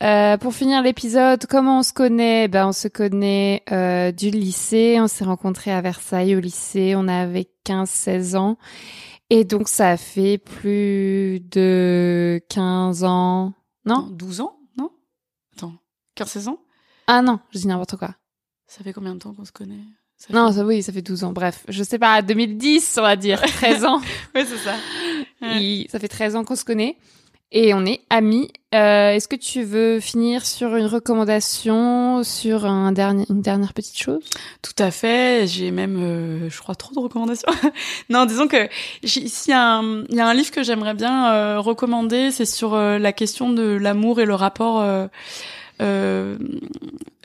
Euh, pour finir l'épisode, comment on se connaît? Ben, on se connaît euh, du lycée. On s'est rencontrés à Versailles au lycée. On avait 15-16 ans. Et donc, ça a fait plus de 15 ans. Non? 12 ans Non? Attends, 15-16 ans? Ah non, je dis n'importe quoi. Ça fait combien de temps qu'on se connaît? Non, ça, oui, ça fait 12 ans. Bref, je sais pas, 2010, on va dire, *laughs* 13 ans. oui, c'est ça. ça fait 13 ans qu'on se connaît et on est amis. Euh, Est-ce que tu veux finir sur une recommandation, sur un dernier, une dernière petite chose? Tout à fait. J'ai même, euh, je crois, trop de recommandations. *laughs* non, disons que s'il y, a un, y a un livre que j'aimerais bien euh, recommander, c'est sur euh, la question de l'amour et le rapport euh,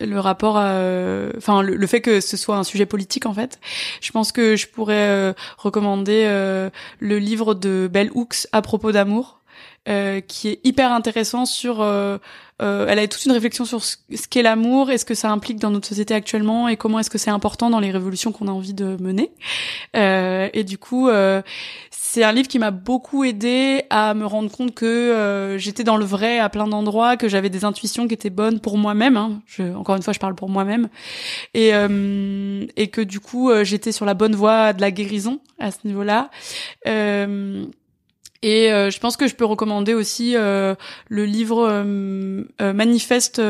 le rapport, enfin le, fait que ce soit un sujet politique en fait. Je pense que je pourrais euh, recommander euh, le livre de Bell Hooks à propos d'amour, qui est hyper intéressant sur euh, elle a toute une réflexion sur ce, qu'est l'amour et ce que ça implique dans notre société actuellement et comment est-ce que c'est important dans les révolutions qu'on a envie de mener. Euh, et du coup, euh, c'est un livre qui m'a beaucoup aidé à me rendre compte que euh, j'étais dans le vrai à plein d'endroits, que j'avais des intuitions qui étaient bonnes pour moi-même. Hein. encore une fois, je parle pour moi-même et et que du coup, j'étais sur la bonne voie de la guérison à ce niveau-là. Euh, et euh, je pense que je peux recommander aussi euh, le livre euh, Manifeste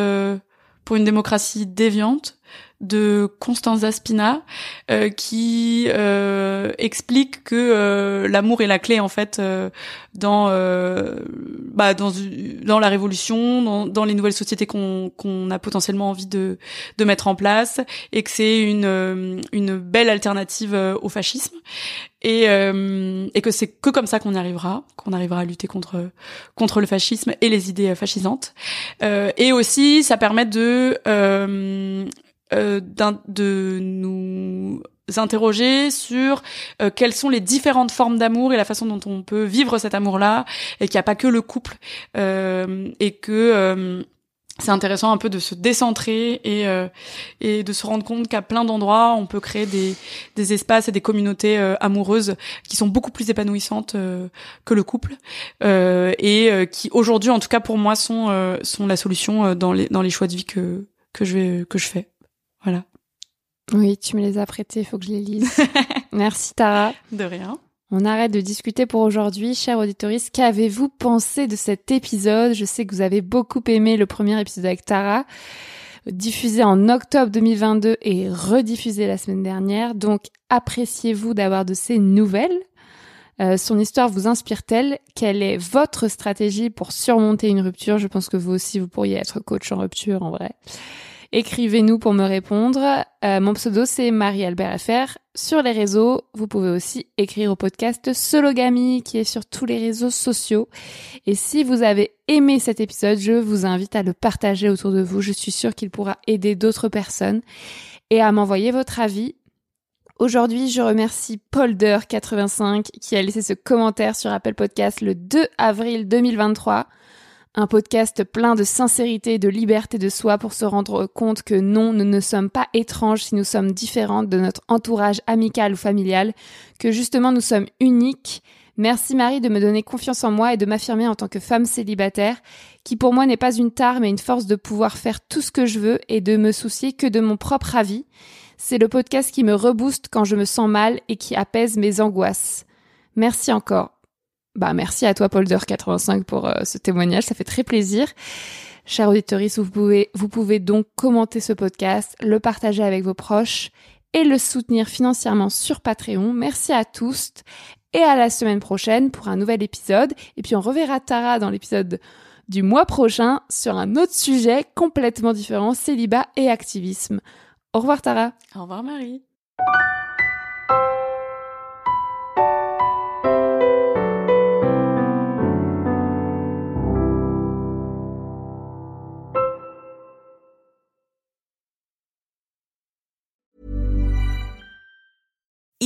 pour une démocratie déviante de Constanza Spina euh, qui euh, explique que euh, l'amour est la clé en fait dans bah, dans dans la révolution dans, dans les nouvelles sociétés qu'on qu'on a potentiellement envie de de mettre en place et que c'est une une belle alternative au fascisme. Et et que c'est que comme ça qu'on y arrivera qu'on arrivera à lutter contre contre le fascisme et les idées fascisantes. Et aussi ça permet de euh, de nous interroger sur euh, quelles sont les différentes formes d'amour et la façon dont on peut vivre cet amour-là et qu'il n'y a pas que le couple euh, et que euh, c'est intéressant un peu de se décentrer et, et de se rendre compte qu'à plein d'endroits on peut créer des, des espaces et des communautés amoureuses qui sont beaucoup plus épanouissantes que le couple et qui aujourd'hui en tout cas pour moi sont sont la solution dans les dans les choix de vie que que je que je fais. Voilà. Oui, tu me les as prêtés, il faut que je les lise. *laughs* Merci Tara. De rien. On arrête de discuter pour aujourd'hui. Chers auditeurs, qu'avez-vous pensé de cet épisode? Je sais que vous avez beaucoup aimé le premier épisode avec Tara, diffusé en octobre 2022 et rediffusé la semaine dernière. Donc, appréciez-vous d'avoir de ces nouvelles? Euh, son histoire vous inspire-t-elle? Quelle est votre stratégie pour surmonter une rupture? Je pense que vous aussi, vous pourriez être coach en rupture en vrai. Écrivez-nous pour me répondre. Euh, mon pseudo, c'est Marie-Albert FR. Sur les réseaux, vous pouvez aussi écrire au podcast Sologamy, qui est sur tous les réseaux sociaux. Et si vous avez aimé cet épisode, je vous invite à le partager autour de vous. Je suis sûre qu'il pourra aider d'autres personnes et à m'envoyer votre avis. Aujourd'hui, je remercie Polder85 qui a laissé ce commentaire sur Apple Podcast le 2 avril 2023 un podcast plein de sincérité et de liberté de soi pour se rendre compte que non, nous ne sommes pas étranges si nous sommes différentes de notre entourage amical ou familial, que justement nous sommes uniques. Merci Marie de me donner confiance en moi et de m'affirmer en tant que femme célibataire, qui pour moi n'est pas une tare mais une force de pouvoir faire tout ce que je veux et de me soucier que de mon propre avis. C'est le podcast qui me rebooste quand je me sens mal et qui apaise mes angoisses. Merci encore. Bah, merci à toi, Polder85, pour euh, ce témoignage. Ça fait très plaisir. Chers auditeurs, vous pouvez, vous pouvez donc commenter ce podcast, le partager avec vos proches et le soutenir financièrement sur Patreon. Merci à tous et à la semaine prochaine pour un nouvel épisode. Et puis on reverra Tara dans l'épisode du mois prochain sur un autre sujet complètement différent, célibat et activisme. Au revoir Tara. Au revoir Marie.